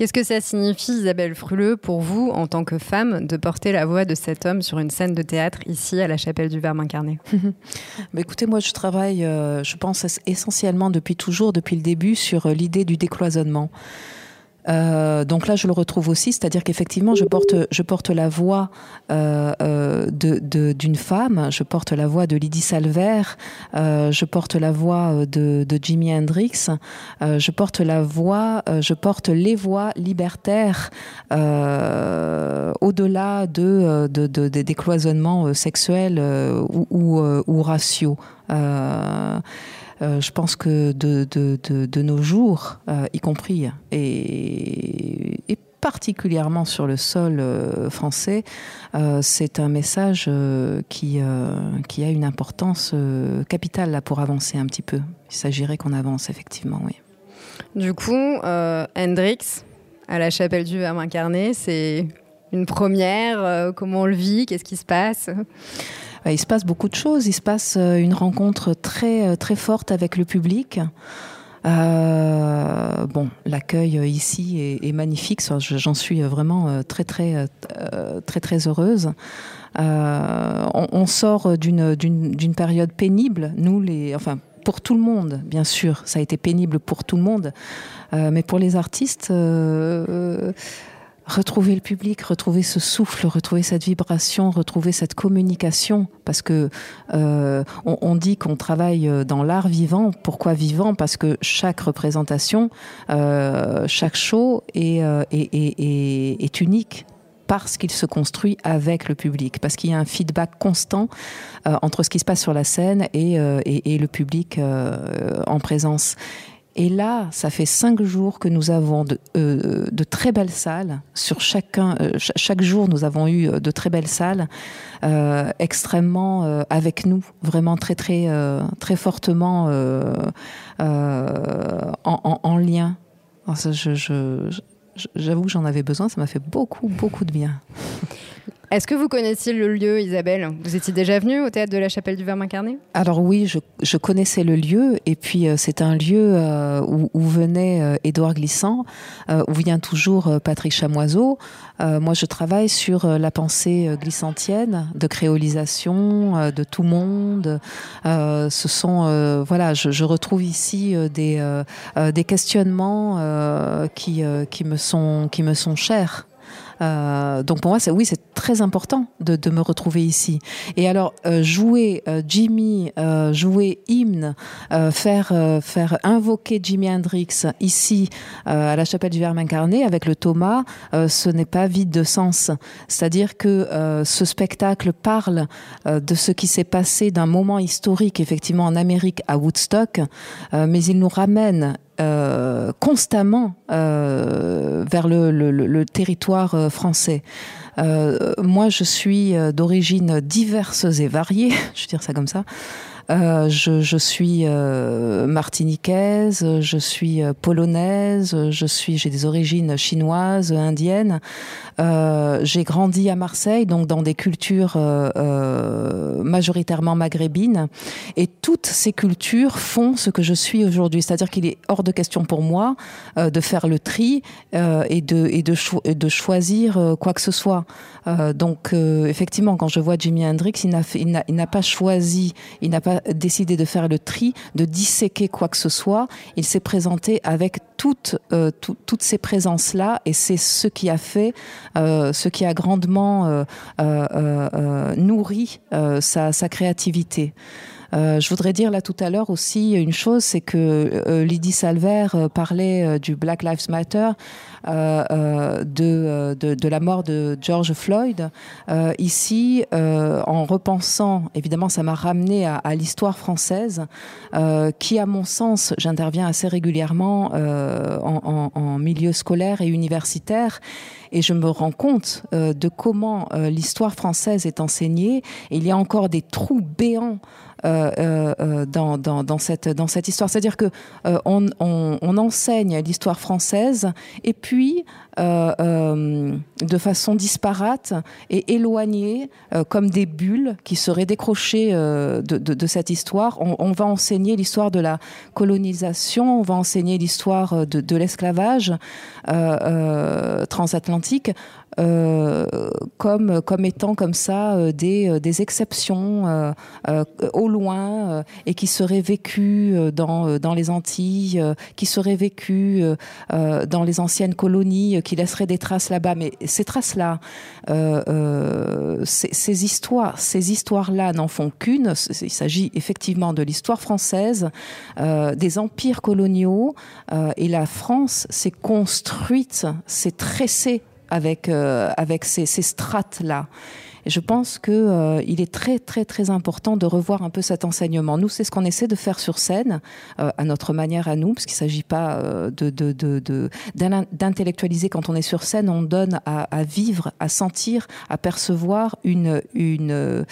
Qu'est-ce que ça signifie, Isabelle Fruleux, pour vous, en tant que femme, de porter la voix de cet homme sur une scène de théâtre ici à la chapelle du Verbe incarné? Bah, écoutez, moi je travaille, euh, je pense es- essentiellement depuis toujours, depuis le début, sur euh, l'idée du décloisonnement. Euh, donc là, je le retrouve aussi, c'est-à-dire qu'effectivement, je porte, je porte la voix euh, euh, de- d'une femme, je porte la voix de Lydie Salver, je porte la voix de, de Jimi Hendrix, je porte la voix, je porte les voix libertaires au-delà de, de, de- des décloisonnements euh, sexuels ou, ou, ou raciaux. Euh, je pense que de, nos jours, euh, y compris, et, particulièrement sur le sol euh, français, c'est un message qui, a une importance capitale là, pour avancer un petit peu. Il s'agirait qu'on avance, effectivement, oui. Du coup, Hendrix, à la chapelle du Verbe incarné, c'est une première Comment on le vit Qu'est-ce qui se passe? Il se passe beaucoup de choses. Il se passe une rencontre très très forte avec le public. Euh, bon, l'accueil ici est, magnifique. J'en suis vraiment très très très très heureuse. Euh, on, sort d'une période pénible. Nous les, enfin pour tout le monde, bien sûr, ça a été pénible pour tout le monde, euh, mais pour les artistes. Euh, retrouver le public, retrouver ce souffle, retrouver cette vibration, retrouver cette communication, parce que euh, on, dit qu'on travaille dans l'art vivant. Pourquoi vivant? Parce que chaque représentation, euh, chaque show est, euh, unique parce qu'il se construit avec le public, parce qu'il y a un feedback constant euh, entre ce qui se passe sur la scène et, euh, le public euh, en présence. Et là, ça fait cinq jours que nous avons de, euh, très belles salles. Sur chacun, euh, ch chaque jour, nous avons eu de très belles salles, euh, extrêmement euh, avec nous, vraiment très très euh, très fortement euh, euh, en, en, en, lien. J'avoue que j'en avais besoin, ça m'a fait beaucoup, beaucoup de bien. Est-ce que vous connaissiez le lieu, Isabelle? Vous étiez déjà venue au théâtre de la Chapelle du Verbe incarné Alors oui, je, je, connaissais le lieu, et puis euh, c'est un lieu euh, où, où, venait euh, Édouard Glissant, euh, où vient toujours euh, Patrick Chamoiseau. Euh, moi, je travaille sur la pensée glissantienne, de créolisation, de tout monde. ce sont, voilà, je, je, retrouve ici des, des questionnements qui, qui, me sont, qui me sont chers. Euh, donc pour moi, oui, c'est très important de, me retrouver ici. Et alors euh, jouer euh, Jimmy, jouer hymne, faire faire invoquer Jimi Hendrix ici à la chapelle du Verbe incarné avec le Thomas, ce n'est pas vide de sens. C'est-à-dire que ce spectacle parle de ce qui s'est passé d'un moment historique effectivement en Amérique à Woodstock, mais il nous ramène euh, constamment euh, vers le, territoire euh, français. Moi, je suis d'origine diverses et variées, je veux dire ça comme ça. Euh, je, je, suis euh, martiniquaise, je suis euh, polonaise, je suis, j'ai des origines chinoises, indiennes. Euh, j'ai grandi à Marseille, donc dans des cultures euh, majoritairement maghrébines, et toutes ces cultures font ce que je suis aujourd'hui. C'est-à-dire qu'il est hors de question pour moi de faire le tri et de et de, cho de choisir quoi que ce soit. donc effectivement, quand je vois Jimi Hendrix, il n'a pas choisi, il n'a pas décidé de faire le tri, de disséquer quoi que ce soit. Il s'est présenté avec toutes, euh, tout, toutes ces présences-là et c'est ce qui a fait, euh, ce qui a grandement euh, nourri sa, sa créativité. Je voudrais dire là tout à l'heure aussi une chose, c'est que Lydie Salver parlait du Black Lives Matter, de, de, de la mort de George Floyd. Euh, ici, euh, en repensant, évidemment, ça m'a ramené à, l'histoire française, euh, qui, à mon sens, j'interviens assez régulièrement euh, en, milieu scolaire et universitaire, et je me rends compte euh, de comment euh, l'histoire française est enseignée. Il y a encore des trous béants euh, euh, dans, dans, cette, dans cette histoire. C'est-à-dire que euh, on, on enseigne l'histoire française et puis euh, euh, de façon disparate et éloignée, euh, comme des bulles qui seraient décrochées de, cette histoire. On, va enseigner l'histoire de la colonisation, on va enseigner l'histoire de, l'esclavage transatlantique comme, comme étant comme ça euh, des, euh, des exceptions euh, euh, au loin euh, et qui seraient vécues euh, dans, euh, dans les Antilles, euh, qui seraient vécues euh, dans les anciennes colonies, euh, qui laisseraient des traces là-bas. Mais ces traces-là, euh, euh, ces histoires, ces histoires-là n'en font qu'une. Il s'agit effectivement de l'histoire française, euh, des empires coloniaux, euh, et la France s'est construite, s'est tressée avec, euh, avec ces, ces strates-là. Et je pense qu'il euh, est très très très important de revoir un peu cet enseignement. Nous, c'est ce qu'on essaie de faire sur scène, euh, à notre manière à nous, parce qu'il ne s'agit pas d'intellectualiser quand on est sur scène, on donne à, vivre, à sentir, à percevoir une, une,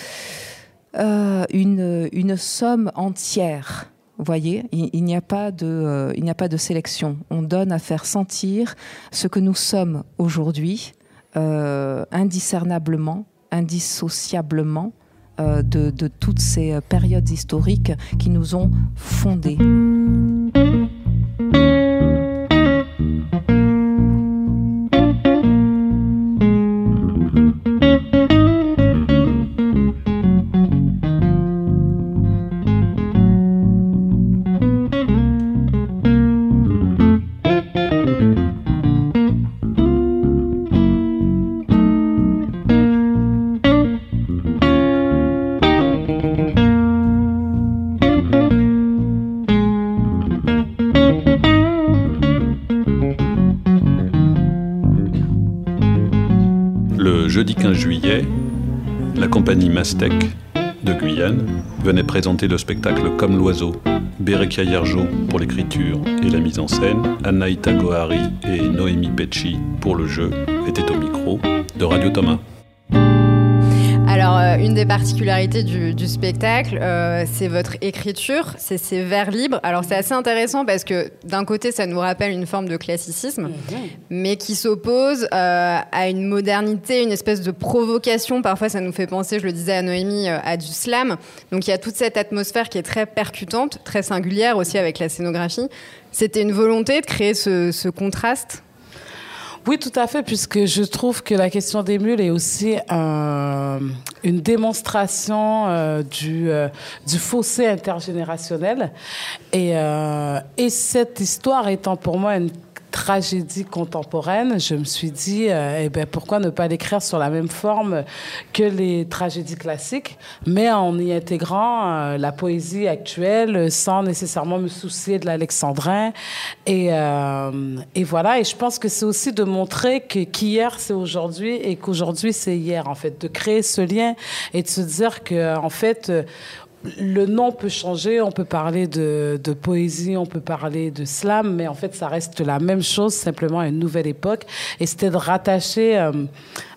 une somme entière Voyez, il, il n'y a pas de, euh, il n'y a pas de sélection. On donne à faire sentir ce que nous sommes aujourd'hui euh, indiscernablement, indissociablement euh, de, toutes ces périodes historiques qui nous ont fondés. Présenter le spectacle Comme l'oiseau. Bereka Yerjo pour l'écriture et la mise en scène, Anaïta Gohari et Noémie Pecci pour le jeu étaient au micro de Radio Thomas. Alors, euh, une des particularités du, du spectacle, euh, c'est votre écriture, c'est ces vers libres. Alors, c'est assez intéressant parce que d'un côté, ça nous rappelle une forme de classicisme, mais qui s'oppose euh, à une modernité, une espèce de provocation. Parfois, ça nous fait penser, je le disais à Noémie, à du slam. Donc, il y a toute cette atmosphère qui est très percutante, très singulière aussi avec la scénographie. C'était une volonté de créer ce, ce contraste? Oui, tout à fait, puisque je trouve que la question des mules est aussi un- une démonstration euh, du, euh, du fossé intergénérationnel. Et, euh, et cette histoire étant pour moi une tragédie contemporaine, je me suis dit, euh, eh ben, pourquoi ne pas l'écrire sur la même forme que les tragédies classiques, mais en y intégrant euh, la poésie actuelle sans nécessairement me soucier de l'alexandrin. Et, euh, voilà, et je pense que c'est aussi de montrer qu'hier c'est aujourd'hui et qu'aujourd'hui c'est hier, en fait, de créer ce lien et de se dire que, en fait, le nom peut changer, on peut parler de, poésie, on peut parler de slam, mais en fait, ça reste la même chose, simplement une nouvelle époque. Et c'était de rattacher, euh,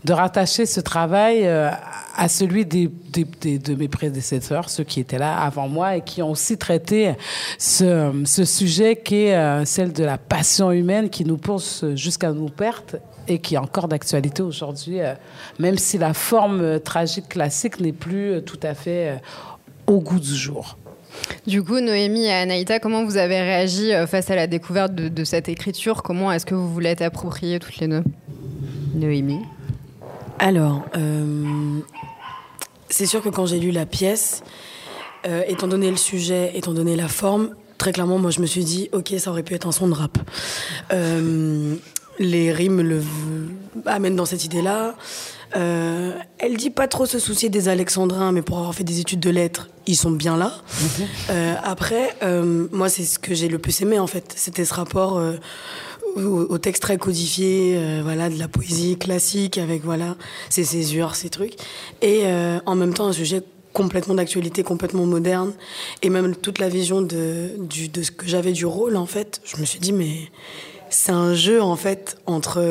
de rattacher ce travail euh, à celui de mes prédécesseurs, ceux qui étaient là avant moi et qui ont aussi traité ce, sujet qui est euh, celle de la passion humaine qui nous pousse jusqu'à nos pertes et qui est encore d'actualité aujourd'hui, euh, même si la forme tragique classique n'est plus tout à fait au goût du jour. Du coup, Noémie et Anaïta, comment vous avez réagi euh, face à la découverte de, de cette écriture? Comment est-ce que vous vous l'êtes appropriée toutes les deux? Noémie Alors, euh, c'est sûr que quand j'ai lu la pièce, euh, étant donné le sujet, étant donné la forme, très clairement, moi, je me suis dit, ok, ça aurait pu être un son de rap. Euh, les rimes le amènent dans cette idée-là. Euh, elle dit pas trop se soucier des alexandrins, mais pour avoir fait des études de lettres, ils sont bien là. Euh, après, euh, moi, c'est ce que j'ai le plus aimé, en fait. C'était ce rapport au, au texte très codifié, voilà, de la poésie classique, avec voilà, ses césures, ses trucs. Et en même temps, un sujet complètement d'actualité, complètement moderne. Et même toute la vision de, du, de ce que j'avais du rôle, en fait, je me suis dit, mais c'est un jeu, en fait, entre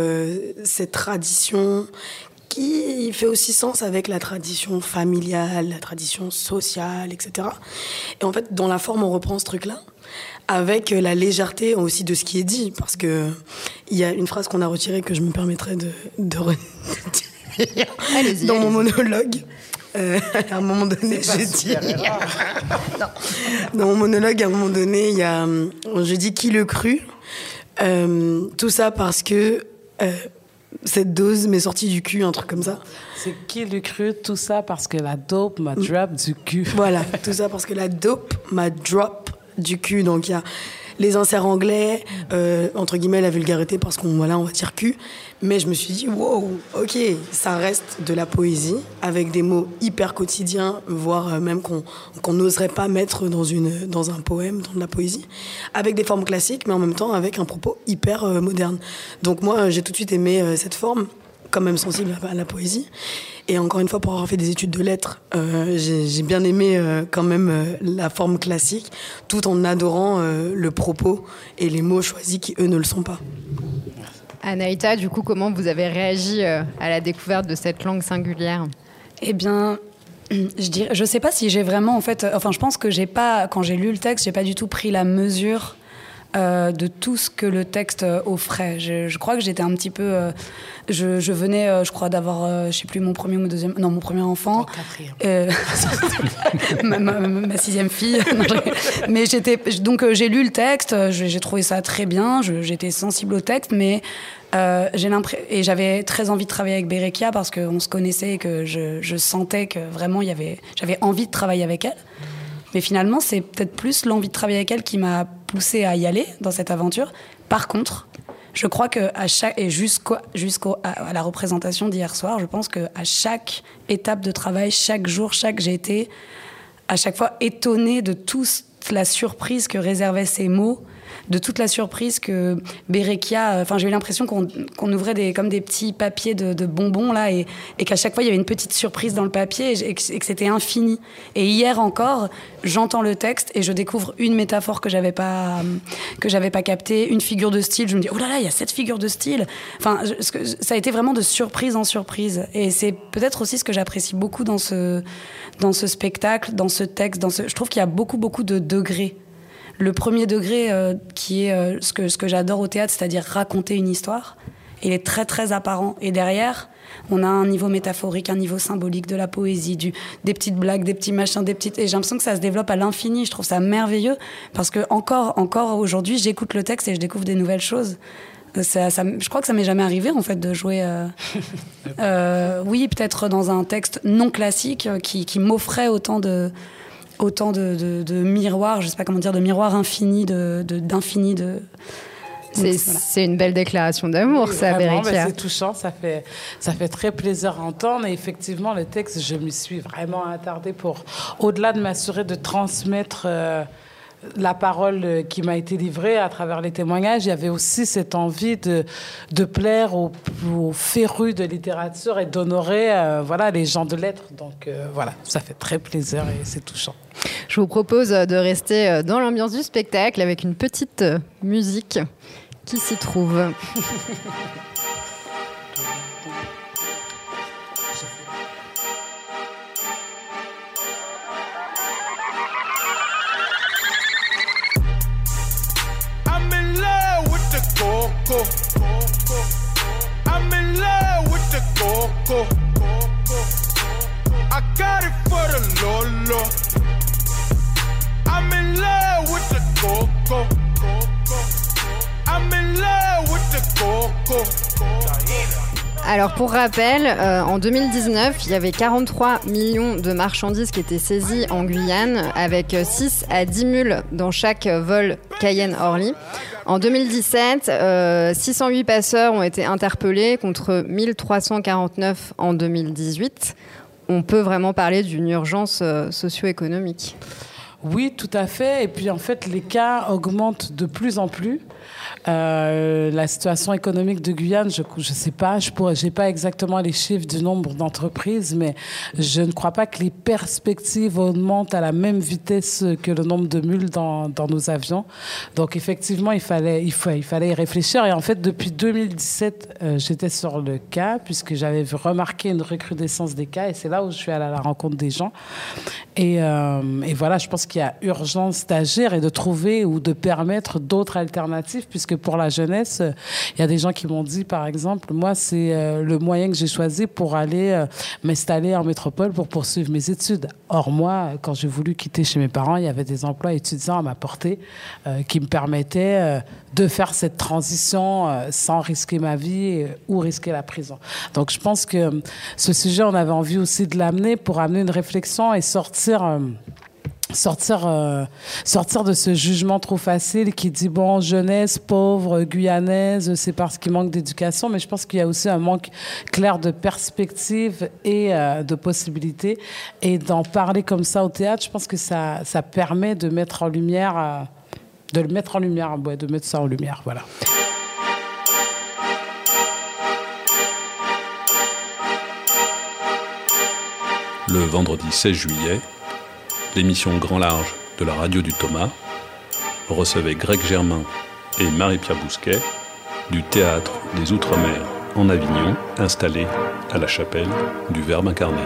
cette tradition qui fait aussi sens avec la tradition familiale, la tradition sociale, etc. Et en fait, dans la forme, on reprend ce truc-là avec la légèreté aussi de ce qui est dit, parce que il y a une phrase qu'on a retirée que je me permettrais de, de redire dans mon monologue. Euh, à un moment donné, erreur. Non. Dans mon monologue, à un moment donné, il y a, euh, je dis qui le crut? Euh, tout ça parce que euh, cette dose m'est sortie du cul, un truc comme ça. C'est qui le cru tout ça parce que la dope m'a drop du cul? Voilà, tout ça parce que la dope m'a drop du cul. Donc il y a les inserts anglais, euh, entre guillemets la vulgarité parce qu'on voilà, on va dire cul. Mais je me suis dit, wow, ok, ça reste de la poésie avec des mots hyper quotidiens, voire euh, même qu'on n'oserait pas mettre dans, une, dans un poème, dans de la poésie, avec des formes classiques, mais en même temps avec un propos hyper euh, moderne. Donc moi, j'ai tout de suite aimé euh, cette forme, quand même sensible à la poésie. Et encore une fois, pour avoir fait des études de lettres, euh, j'ai bien aimé euh, quand même euh, la forme classique, tout en adorant euh, le propos et les mots choisis qui, eux, ne le sont pas. Anaïta, du coup, comment vous avez réagi euh, à la découverte de cette langue singulière? Eh bien, je dirais, je sais pas si j'ai vraiment en fait, enfin, je pense que j'ai pas, quand j'ai lu le texte, j'ai pas du tout pris la mesure euh, de tout ce que le texte euh, offrait. Je, je crois que j'étais un petit peu. euh, je, je venais, euh, je crois, d'avoir, je sais plus, mon premier ou mon deuxième. Non, mon premier enfant. Ma, ma- ma sixième fille. Non, mais j'étais. Donc, j'ai lu le texte, j'ai trouvé ça très bien, j'étais sensible au texte, mais. j'ai l'impression et j'avais très envie de travailler avec Berekia parce qu'on se connaissait et que je, je sentais que vraiment il y avait j'avais envie de travailler avec elle mais finalement, c'est peut-être plus l'envie de travailler avec elle qui m'a poussé à y aller dans cette aventure. Par contre, je crois que à chaque et jusqu'au jusqu'au à, la représentation d'hier soir, je pense que à chaque étape de travail, chaque jour, chaque j'ai été à chaque fois étonnée de toute la surprise que réservaient ces mots, de toute la surprise que Berekia. euh, Enfin, j'ai eu l'impression qu'on ouvrait des, comme des petits papiers de, bonbons là, et, et qu'à chaque fois il y avait une petite surprise dans le papier et, que, c'était infini. Et hier encore, j'entends le texte et je découvre une métaphore que j'avais pas pas captée, une figure de style. Je me dis oh là là, il y a cette figure de style. Enfin, je- ça a été vraiment de surprise en surprise. Et c'est peut-être aussi ce que j'apprécie beaucoup dans ce dans ce spectacle, dans ce texte, dans ce. Je trouve qu'il y a beaucoup beaucoup de degrés. Le premier degré, euh, qui est euh, ce que, ce que j'adore au théâtre, c'est-à-dire raconter une histoire, il est très très apparent. Et derrière, on a un niveau métaphorique, un niveau symbolique de la poésie, des petites blagues, des petits machins, des petites. Et j'ai l'impression que ça se développe à l'infini. Je trouve ça merveilleux parce que encore, encore aujourd'hui, j'écoute le texte et je découvre des nouvelles choses. Euh, je crois que ça m'est jamais arrivé en fait de jouer. oui, peut-être dans un texte non classique qui, qui m'offrait autant de autant de, de, de miroirs, je sais pas comment dire, de miroirs infinis, de de- d'infini de. C'est voilà. une belle déclaration d'amour, ça, Vraiment, Bérékia. mais c'est touchant, ça fait, ça fait très plaisir à entendre. Et effectivement, le texte, je m'y suis vraiment attardée pour, au-delà de m'assurer de transmettre euh, la parole qui m'a été livrée à travers les témoignages, il y avait aussi cette envie de, de plaire aux, aux férus de littérature et d'honorer euh, voilà, les gens de lettres. Donc euh, voilà, ça fait très plaisir et c'est touchant. Je vous propose de rester euh, dans l'ambiance du spectacle avec une petite musique qui s'y trouve. Alors pour rappel, euh, en 2019, il y avait 43 millions de marchandises qui étaient saisies en Guyane, avec euh, 6 à 10 mules dans chaque vol Cayenne-Orly. En 2017, euh, 608 passeurs ont été interpellés contre 1349 en 2018. On peut vraiment parler d'une urgence euh, socio-économique. Oui, tout à fait. Et puis en fait, les cas augmentent de plus en plus. Euh, la situation économique de Guyane, je ne sais pas, je n'ai pas exactement les chiffres du nombre d'entreprises, mais je ne crois pas que les perspectives augmentent à la même vitesse que le nombre de mules dans, nos avions. Donc effectivement, il fallait, il, faut, il fallait y réfléchir. Et en fait, depuis 2017, euh, j'étais sur le cas, puisque j'avais vu remarquer une recrudescence des cas, et c'est là où je suis allée à la rencontre des gens. Et, euh, et voilà, je pense qu'il y a urgence d'agir et de trouver ou de permettre d'autres alternatives, puisque pour la jeunesse, il y a des gens qui m'ont dit, par exemple, moi, c'est euh, le moyen que j'ai choisi pour aller euh, m'installer en métropole pour poursuivre mes études. Or, moi, quand j'ai voulu quitter chez mes parents, il y avait des emplois étudiants à ma portée euh, qui me permettaient de faire cette transition sans risquer ma vie ou risquer la prison. Donc, je pense que ce sujet, on avait envie aussi de l'amener pour amener une réflexion et sortir. Sortir euh, sortir de ce jugement trop facile qui dit bon jeunesse pauvre guyanaise c'est parce qu'il manque d'éducation. Mais je pense qu'il y a aussi un manque clair de perspective et euh, de possibilités. Et d'en parler comme ça au théâtre je pense que ça ça permet de mettre en lumière euh, de le mettre en lumière ouais, de mettre ça en lumière voilà. Le vendredi 16 juillet, l'émission Grand Large de la radio du Thomas recevait Greg Germain et Marie-Pierre Bousquet du théâtre des Outre-mer en Avignon, installé à la chapelle du Verbe incarné.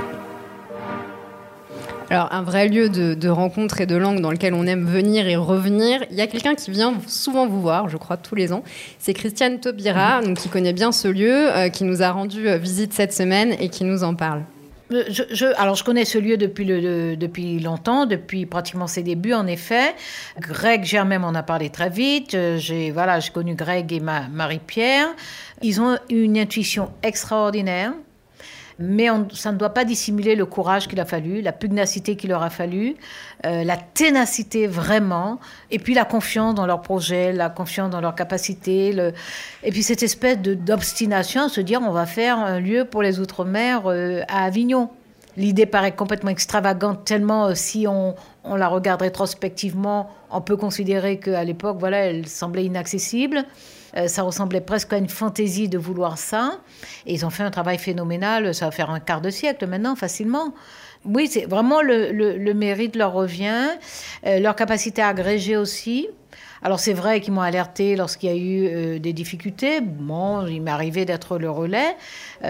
Alors, un vrai lieu de, rencontre et de langue dans lequel on aime venir et revenir. Il y a quelqu'un qui vient souvent vous voir, je crois, tous les ans. C'est Christiane Taubira, qui connaît bien ce lieu, euh, qui nous a rendu euh, visite cette semaine et qui nous en parle. Euh, Je, je, alors, je connais ce lieu depuis, le, depuis longtemps, depuis pratiquement ses débuts, en effet. Greg Germain m'en a parlé très vite. Euh, J'ai voilà, connu Greg et ma, Marie-Pierre. Ils ont une intuition extraordinaire. Mais ça ne doit pas dissimuler le courage qu'il a fallu, la pugnacité qu'il leur a fallu, euh, la ténacité vraiment, et puis la confiance dans leur projet, la confiance dans leur capacité, et puis cette espèce d'obstination à se dire on va faire un lieu pour les Outre-mer euh, à Avignon. L'idée paraît complètement extravagante, tellement euh, si on, on, la regarde rétrospectivement, on peut considérer qu'à l'époque, voilà, elle semblait inaccessible. Euh, ça ressemblait presque à une fantaisie de vouloir ça. Et ils ont fait un travail phénoménal, ça va faire un quart de siècle maintenant, facilement. Oui, c'est vraiment le, mérite leur revient, euh, leur capacité à agréger aussi. Alors c'est vrai qu'ils m'ont alerté lorsqu'il y a eu euh, des difficultés. Bon, il m'est arrivé d'être le relais,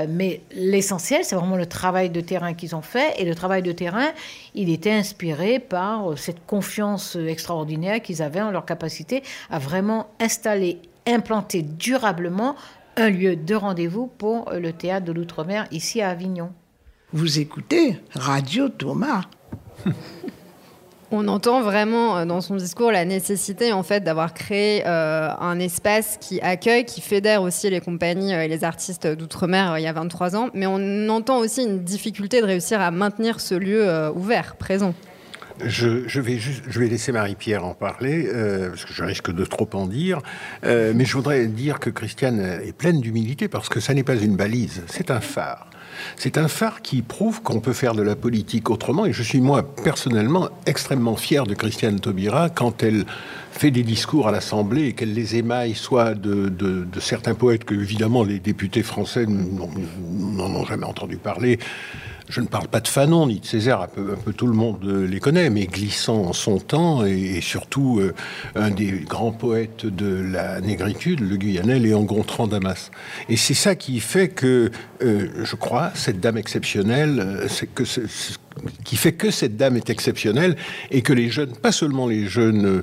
mais l'essentiel, c'est vraiment le travail de terrain qu'ils ont fait. Et le travail de terrain, il était inspiré par cette confiance extraordinaire qu'ils avaient en leur capacité à vraiment installer implanter durablement un lieu de rendez-vous pour le théâtre de l'outre-mer ici à Avignon. Vous écoutez Radio Thomas. On entend vraiment dans son discours la nécessité en fait d'avoir créé euh, un espace qui accueille, qui fédère aussi les compagnies et les artistes d'outre-mer euh, il y a 23 ans, mais on entend aussi une difficulté de réussir à maintenir ce lieu euh, ouvert, présent. Je, vais juste, je vais laisser Marie-Pierre en parler, euh, parce que je risque de trop en dire. Euh, mais je voudrais dire que Christiane est pleine d'humilité, parce que ça n'est pas une balise, c'est un phare. C'est un phare qui prouve qu'on peut faire de la politique autrement. Et je suis, moi, personnellement, extrêmement fier de Christiane Taubira quand elle fait des discours à l'Assemblée et qu'elle les émaille soit de, de, de, certains poètes que, évidemment, les députés français n'en ont jamais entendu parler. Je ne parle pas de Fanon ni de Césaire, un peu, tout le monde les connaît, mais glissant en son temps et, surtout euh, un des grands poètes de la négritude, le Guyanais, Léon Gontran Damas. Et c'est ça qui fait que, euh, je crois, cette dame exceptionnelle, qui fait que cette dame est exceptionnelle et que les jeunes, pas seulement les jeunes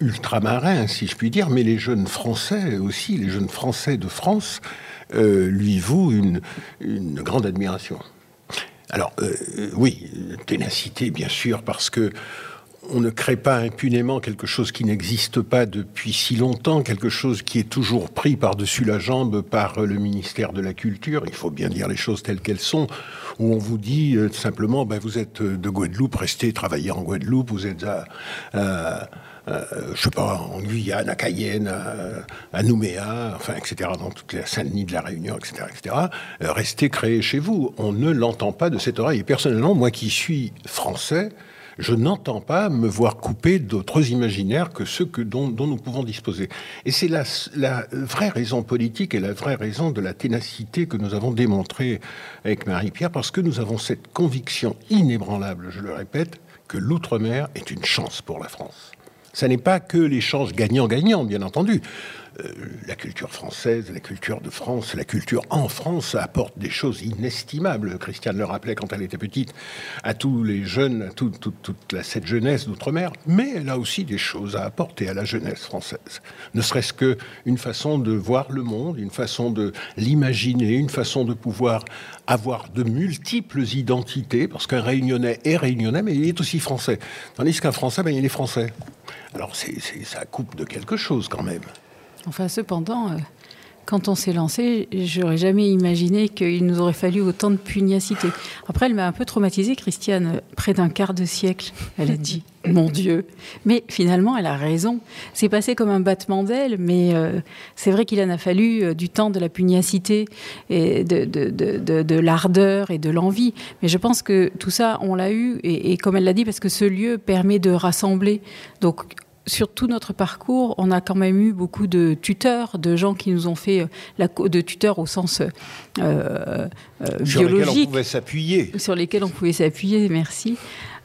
ultramarins, si je puis dire, mais les jeunes français aussi, les jeunes français de France, euh, lui vouent une grande admiration. Alors, euh, oui, ténacité, bien sûr, parce que on ne crée pas impunément quelque chose qui n'existe pas depuis si longtemps, quelque chose qui est toujours pris par-dessus la jambe par le ministère de la Culture, il faut bien dire les choses telles qu'elles sont, où on vous dit euh, simplement, ben, vous êtes de Guadeloupe, restez travailler en Guadeloupe, vous êtes à euh, je sais pas, en Guyane, à Cayenne, à, Nouméa, enfin, etc., dans toute la Saint-Denis de la Réunion, etc., etc., euh, restez créés chez vous. On ne l'entend pas de cette oreille. Et personnellement, moi qui suis français, je n'entends pas me voir couper d'autres imaginaires que ceux que, dont, nous pouvons disposer. Et c'est la, vraie raison politique et la vraie raison de la ténacité que nous avons démontrée avec Marie-Pierre, parce que nous avons cette conviction inébranlable, je le répète, que l'outre-mer est une chance pour la France. Ça n'est pas que l'échange gagnant-gagnant, bien entendu. Euh, la culture française, la culture de France, la culture en France apporte des choses inestimables. Christiane le rappelait quand elle était petite à tous les jeunes, à tout, tout, toute cette jeunesse d'outre-mer, mais elle a aussi des choses à apporter à la jeunesse française. Ne serait-ce que une façon de voir le monde, une façon de l'imaginer, une façon de pouvoir avoir de multiples identités, parce qu'un réunionnais est réunionnais, mais il est aussi français. Tandis qu'un français, ben, il est français. Alors c'est, ça coupe de quelque chose quand même. Enfin, cependant, euh, quand on s'est lancé, j'aurais jamais imaginé qu'il nous aurait fallu autant de pugnacité. Après, elle m'a un peu traumatisée, Christiane, près d'un quart de siècle. Elle a dit Mon Dieu Mais finalement, elle a raison. C'est passé comme un battement d'aile, mais euh, c'est vrai qu'il en a fallu euh, du temps, de la pugnacité, et de l'ardeur et de l'envie. Mais je pense que tout ça, on l'a eu, et, et comme elle l'a dit, parce que ce lieu permet de rassembler. Donc, sur tout notre parcours, on a quand même eu beaucoup de tuteurs, de gens qui nous ont fait la, de tuteurs au sens euh, euh, sur biologique, lesquels on pouvait s'appuyer, sur lesquels on pouvait s'appuyer. Merci.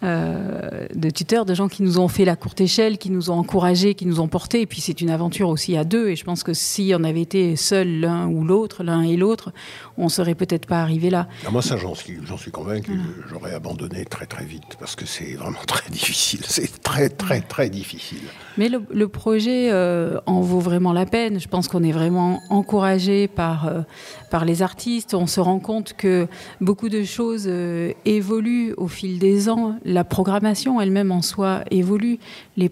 Euh, de tuteurs, de gens qui nous ont fait la courte échelle, qui nous ont encouragés, qui nous ont portés. Et puis c'est une aventure aussi à deux. Et je pense que si on avait été seul l'un ou l'autre, l'un et l'autre, on serait peut-être pas arrivé là. Ah, moi, ça, j'en suis, j'en suis convaincu. J'aurais abandonné très très vite parce que c'est vraiment très difficile. C'est très très très difficile. Mais le, le projet euh, en vaut vraiment la peine. Je pense qu'on est vraiment encouragé par, euh, par les artistes. On se rend compte que beaucoup de choses évoluent au fil des ans. La programmation elle-même en soi évolue. Les,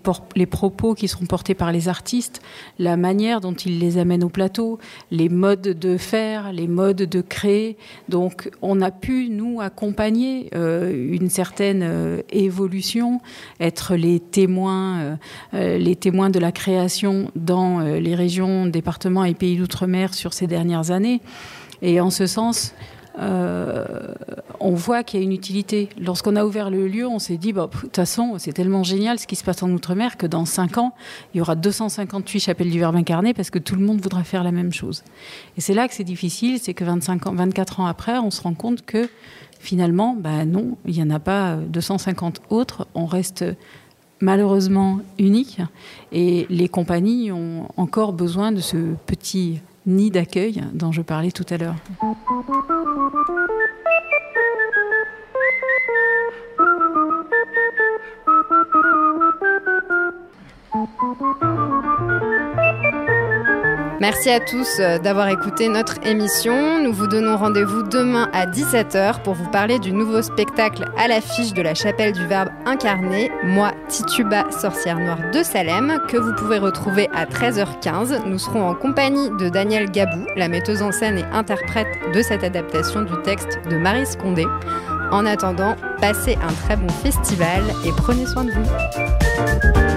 propos qui sont portés par les artistes, la manière dont ils les amènent au plateau, les modes de faire, les modes de créer. Donc on a pu, nous, accompagner euh, une certaine euh, évolution, être les témoins, euh, les témoins de la création dans les régions, départements et pays d'outre-mer sur ces dernières années. Et en ce sens, euh, on voit qu'il y a une utilité. Lorsqu'on a ouvert le lieu, on s'est dit, de toute façon, c'est tellement génial ce qui se passe en Outre-mer que dans 5 ans, il y aura 258 chapelles du Verbe incarné parce que tout le monde voudra faire la même chose. Et c'est là que c'est difficile, c'est que 25 ans, 24 ans après, on se rend compte que finalement, bah non, il n'y en a pas 250 autres. On reste malheureusement unique et les compagnies ont encore besoin de ce petit nid d'accueil dont je parlais tout à l'heure. Merci à tous euh, d'avoir écouté notre émission. Nous vous donnons rendez-vous demain à 17h pour vous parler du nouveau spectacle à l'affiche de la chapelle du Verbe incarné, moi Tituba, sorcière noire de Salem, que vous pouvez retrouver à 13h15. Nous serons en compagnie de Daniel Gabou, la metteuse en scène et interprète de cette adaptation du texte de Marie Scondé. En attendant, passez un très bon festival et prenez soin de vous.